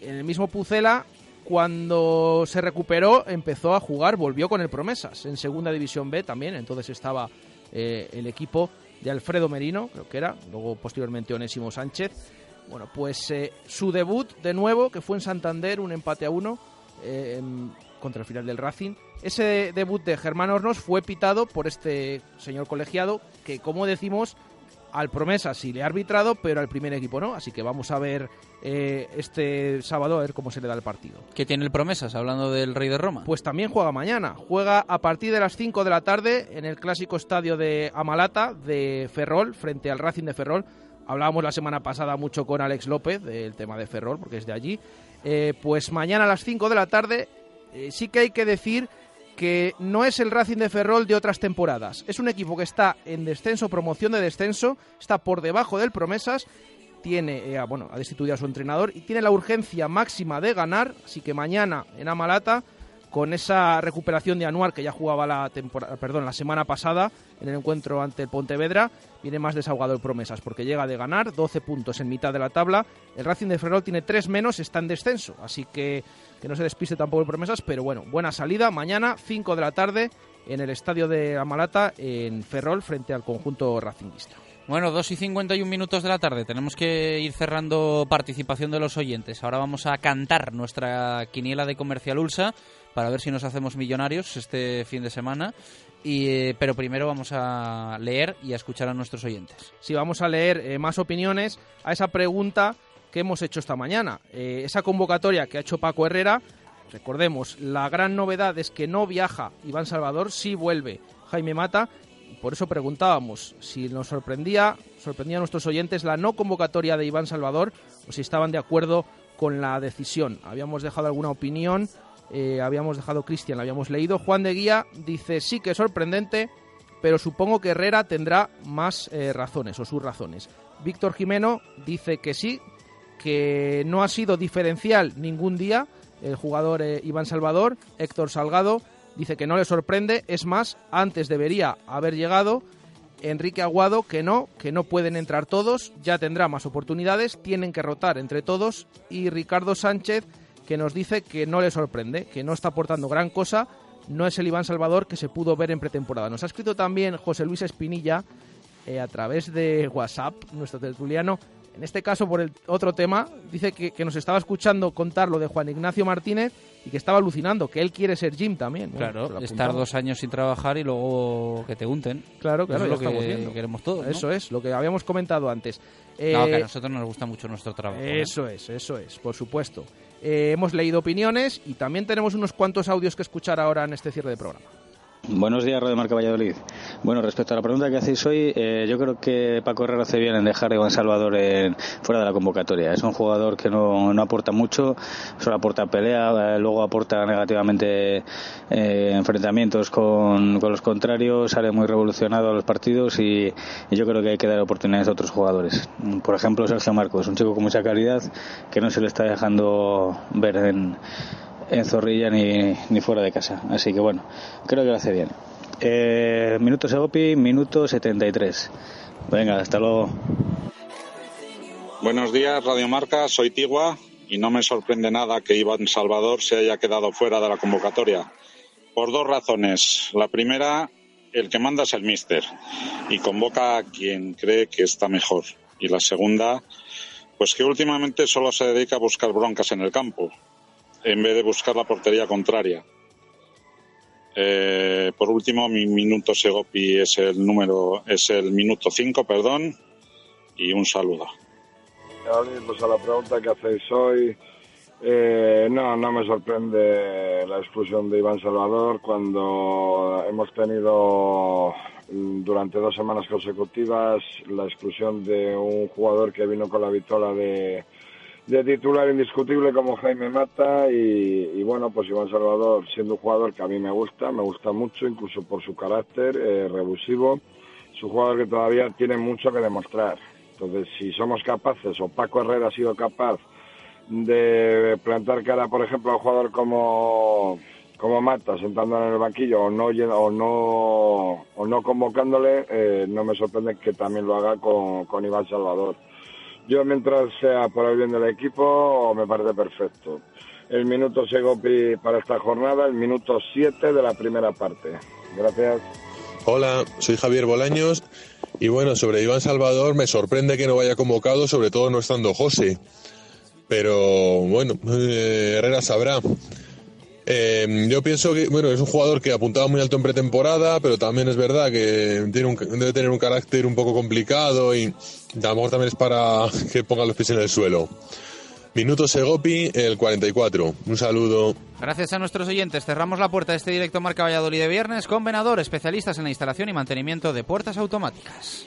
en el mismo Pucela. Cuando se recuperó, empezó a jugar, volvió con el Promesas en Segunda División B también. Entonces estaba el equipo de Alfredo Merino, creo que era, luego posteriormente Onésimo Sánchez. Bueno, pues eh, su debut de nuevo, que fue en Santander, un empate a uno eh, contra el final del Racing. Ese debut de Germán Hornos fue pitado por este señor colegiado, que como decimos, al promesa sí le ha arbitrado, pero al primer equipo no. Así que vamos a ver eh, este sábado a ver cómo se le da el partido. ¿Qué tiene el promesas hablando del Rey de Roma? Pues también juega mañana. Juega a partir de las 5 de la tarde en el clásico estadio de Amalata de Ferrol, frente al Racing de Ferrol. Hablábamos la semana pasada mucho con Alex López del tema de Ferrol, porque es de allí. Eh, pues mañana a las 5 de la tarde eh, sí que hay que decir que no es el Racing de Ferrol de otras temporadas. Es un equipo que está en descenso, promoción de descenso, está por debajo del Promesas, tiene, eh, bueno, ha destituido a su entrenador y tiene la urgencia máxima de ganar, así que mañana en Amalata con esa recuperación de Anuar que ya jugaba la temporada, perdón, la semana pasada en el encuentro ante el Pontevedra, viene más desahogado el Promesas porque llega de ganar 12 puntos en mitad de la tabla. El Racing de Ferrol tiene 3 menos, está en descenso, así que que no se despiste tampoco el Promesas, pero bueno, buena salida mañana 5 de la tarde en el estadio de Amalata en Ferrol frente al conjunto racinguista. Bueno, 2 y 51 minutos de la tarde. Tenemos que ir cerrando participación de los oyentes. Ahora vamos a cantar nuestra quiniela de Comercial Ulsa para ver si nos hacemos millonarios este fin de semana. Y, eh, pero primero vamos a leer y a escuchar a nuestros oyentes. Sí, vamos a leer eh, más opiniones a esa pregunta que hemos hecho esta mañana. Eh, esa convocatoria que ha hecho Paco Herrera, recordemos, la gran novedad es que no viaja Iván Salvador, sí vuelve Jaime Mata. Por eso preguntábamos si nos sorprendía, sorprendía a nuestros oyentes la no convocatoria de Iván Salvador o si estaban de acuerdo con la decisión. Habíamos dejado alguna opinión, eh, habíamos dejado Cristian, la habíamos leído. Juan de Guía dice sí que es sorprendente, pero supongo que Herrera tendrá más eh, razones o sus razones. Víctor Jimeno dice que sí, que no ha sido diferencial ningún día el jugador eh, Iván Salvador. Héctor Salgado dice que no le sorprende, es más, antes debería haber llegado. Enrique Aguado que no, que no pueden entrar todos, ya tendrá más oportunidades, tienen que rotar entre todos. Y Ricardo Sánchez que nos dice que no le sorprende, que no está aportando gran cosa, no es el Iván Salvador que se pudo ver en pretemporada. Nos ha escrito también José Luis Espinilla eh, a través de WhatsApp, nuestro tertuliano, en este caso por el otro tema, dice que, que nos estaba escuchando contar lo de Juan Ignacio Martínez y que estaba alucinando, que él quiere ser Jim también. Bueno, Claro, estar dos años sin trabajar y luego que te unten. Claro, claro, Eso es lo que viendo. queremos todos. ¿no? Eso es, lo que habíamos comentado antes. No, Eh, que a nosotros nos gusta mucho nuestro trabajo. ¿eh? Eso es, eso es, por supuesto. Eh, hemos leído opiniones y también tenemos unos cuantos audios que escuchar ahora en este cierre de programa. Buenos días, Radio Marca Valladolid. Bueno, respecto a la pregunta que hacéis hoy, eh, yo creo que Paco Herrera hace bien en dejar a Iván Salvador en- fuera de la convocatoria. Es un jugador que no, no aporta mucho, solo aporta pelea, eh, luego aporta negativamente eh, enfrentamientos con, con los contrarios, sale muy revolucionado a los partidos y, y yo creo que hay que dar oportunidades a otros jugadores. Por ejemplo, Sergio Marcos, un chico con mucha calidad que no se le está dejando ver en, en Zorrilla ni, ni fuera de casa. Así que bueno, creo que lo hace bien. Eh, minuto Segopi, minuto 73. Venga, hasta luego. Buenos días, Radio Marca, soy Tigua y no me sorprende nada que Iván Salvador se haya quedado fuera de la convocatoria. Por dos razones. La primera, el que manda es el míster y convoca a quien cree que está mejor. Y la segunda, pues que últimamente solo se dedica a buscar broncas en el campo en vez de buscar la portería contraria. Eh, por último, mi minuto Segopi es el número, es el minuto 5, perdón, y un saludo. Pues a la pregunta que hacéis hoy, eh, no, no me sorprende la expulsión de Iván Salvador cuando hemos tenido mm, durante dos semanas consecutivas la expulsión de un jugador que vino con la vitola de, de titular indiscutible como Jaime Mata y, bueno, pues Iván Salvador siendo un jugador que a mí me gusta, me gusta mucho, incluso por su carácter eh, es un jugador que todavía tiene mucho que demostrar. Entonces, si somos capaces, o Paco Herrera ha sido capaz de plantar cara, por ejemplo, a un jugador como, como Mata, sentándolo en el banquillo o no, o no, o no convocándole, eh, no me sorprende que también lo haga con, con Iván Salvador. Yo, mientras sea por el bien del equipo, me parece perfecto. El minuto Segopi para esta jornada, el minuto 7 de la primera parte. Gracias. Hola, soy Javier Bolaños Y bueno, sobre Iván Salvador me sorprende que no vaya convocado, sobre todo no estando José. Pero bueno, eh, Herrera sabrá. Eh, yo pienso que, bueno, es un jugador que apuntaba muy alto en pretemporada, pero también es verdad que debe tener un carácter un poco complicado y a lo mejor también es para que ponga los pies en el suelo. Minuto Segopi, el 44. Un saludo. Gracias a nuestros oyentes. Cerramos la puerta de este directo Marca Valladolid de viernes con Venador, especialistas en la instalación y mantenimiento de puertas automáticas.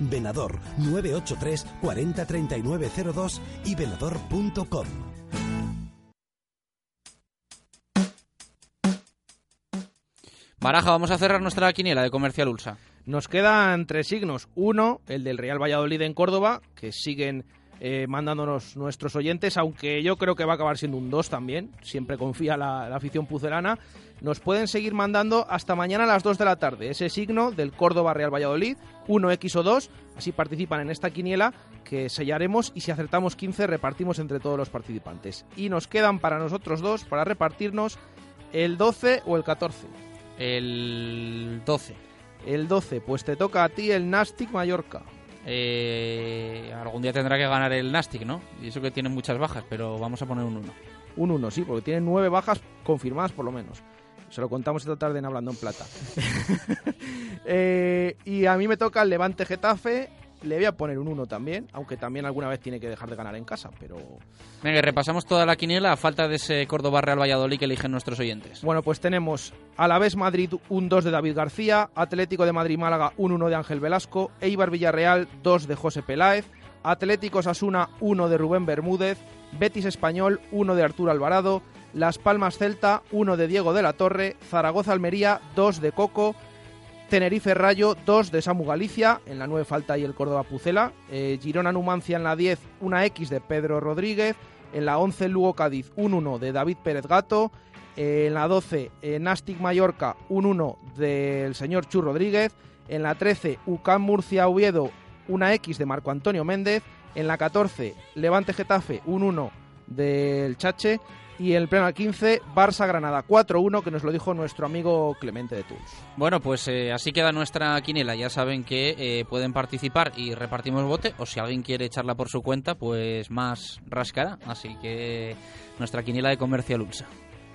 Venador 983 40 39 02 y venador.com. Baraja, vamos a cerrar nuestra quiniela de Comercial Ulsa. Nos quedan tres signos. Uno, el del Real Valladolid en Córdoba, que siguen eh, mandándonos nuestros oyentes, aunque yo creo que va a acabar siendo un 2 también. Siempre confía la, la afición pucelana. Nos pueden seguir mandando hasta mañana a las 2 de la tarde ese signo del Córdoba Real Valladolid, 1X o 2. Así participan en esta quiniela que sellaremos y si acertamos 15 repartimos entre todos los participantes. Y nos quedan para nosotros dos, para repartirnos, el 12 o el 14. El 12. El 12, pues te toca a ti el Nastic Mallorca. Eh, algún día tendrá que ganar el Nastic, ¿no? Y eso que tiene muchas bajas, pero vamos a poner un 1. Un 1, sí, porque tiene nueve bajas confirmadas por lo menos. Se lo contamos esta tarde en Hablando en Plata. Eh, y a mí me toca el Levante Getafe. Le voy a poner un 1 también, aunque también alguna vez tiene que dejar de ganar en casa, pero... Venga, repasamos toda la quiniela a falta de ese Córdoba Real Valladolid que eligen nuestros oyentes. Bueno, pues tenemos Alavés Madrid un 2 de David García, Atlético de Madrid Málaga un 1 de Ángel Velasco, Eibar Villarreal 2 de José Peláez, Atlético Sasuna 1 de Rubén Bermúdez, Betis Español 1 de Arturo Alvarado, Las Palmas Celta 1 de Diego de la Torre, Zaragoza Almería 2 de Coco, Tenerife Rayo 2 de Samu Galicia, en la 9 falta y el Córdoba Pucela, eh, Girona Numancia en la 10 una X de Pedro Rodríguez, en la 11 Lugo Cádiz un 1 de David Pérez Gato, eh, en la 12 eh, Nastic Mallorca un 1 del señor Chu Rodríguez, en la 13 UCAM Murcia Oviedo una X de Marco Antonio Méndez, en la 14 Levante Getafe un 1 del Chache y en el pleno al 15 Barça Granada 4-1 que nos lo dijo nuestro amigo Clemente de Tours. Bueno, pues eh, así queda nuestra quiniela. Ya saben que eh, pueden participar y repartimos bote. O si alguien quiere echarla por su cuenta, pues más rascará. Así que nuestra quiniela de Comercial Ulsa.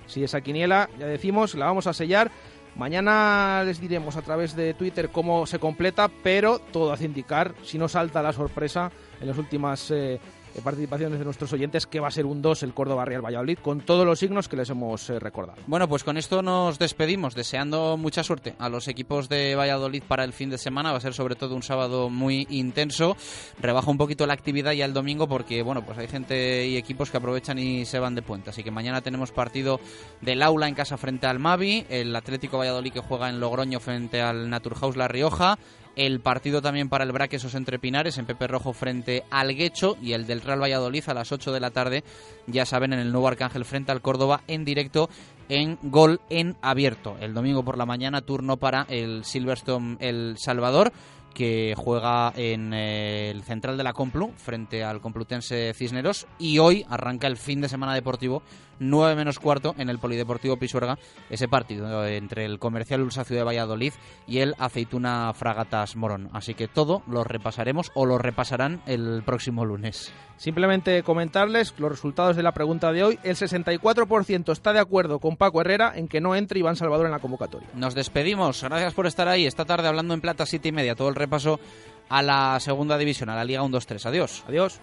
Sí, esa quiniela, ya decimos, la vamos a sellar. Mañana les diremos a través de Twitter cómo se completa, pero todo hace indicar, si no salta la sorpresa en las últimas eh, participaciones de nuestros oyentes, que va a ser un 2 el Córdoba Real Valladolid, con todos los signos que les hemos eh, recordado. Bueno, pues con esto nos despedimos, deseando mucha suerte a los equipos de Valladolid para el fin de semana. Va a ser sobre todo un sábado muy intenso. Rebaja un poquito la actividad ya el domingo porque, bueno, pues hay gente y equipos que aprovechan y se van de puente. Así que mañana tenemos partido del Aula en casa frente al Mavi, el Atlético Valladolid que juega en Logroño frente al Naturhaus La Rioja, el partido también para el Braquesos entre Pinares en Pepe Rojo frente al Guecho y el del Real Valladolid a las 8 de la tarde, ya saben, en el nuevo Arcángel frente al Córdoba en directo en Gol en Abierto. El domingo por la mañana turno para el Silverstone El Salvador que juega en eh, el central de la Complu frente al Complutense Cisneros y hoy arranca el fin de semana deportivo 9 menos cuarto en el Polideportivo Pisuerga ese partido entre el Comercial Ulsa Ciudad de Valladolid y el Aceituna Fragatas Morón. Así que todo lo repasaremos o lo repasarán el próximo lunes. Simplemente comentarles los resultados de la pregunta de hoy. El 64% está de acuerdo con Paco Herrera en que no entre Iván Salvador en la convocatoria. Nos despedimos. Gracias por estar ahí. Esta tarde hablando en Plata, siete y media. Todo el repaso a la segunda división, a la Liga 1-2-3. Adiós. Adiós.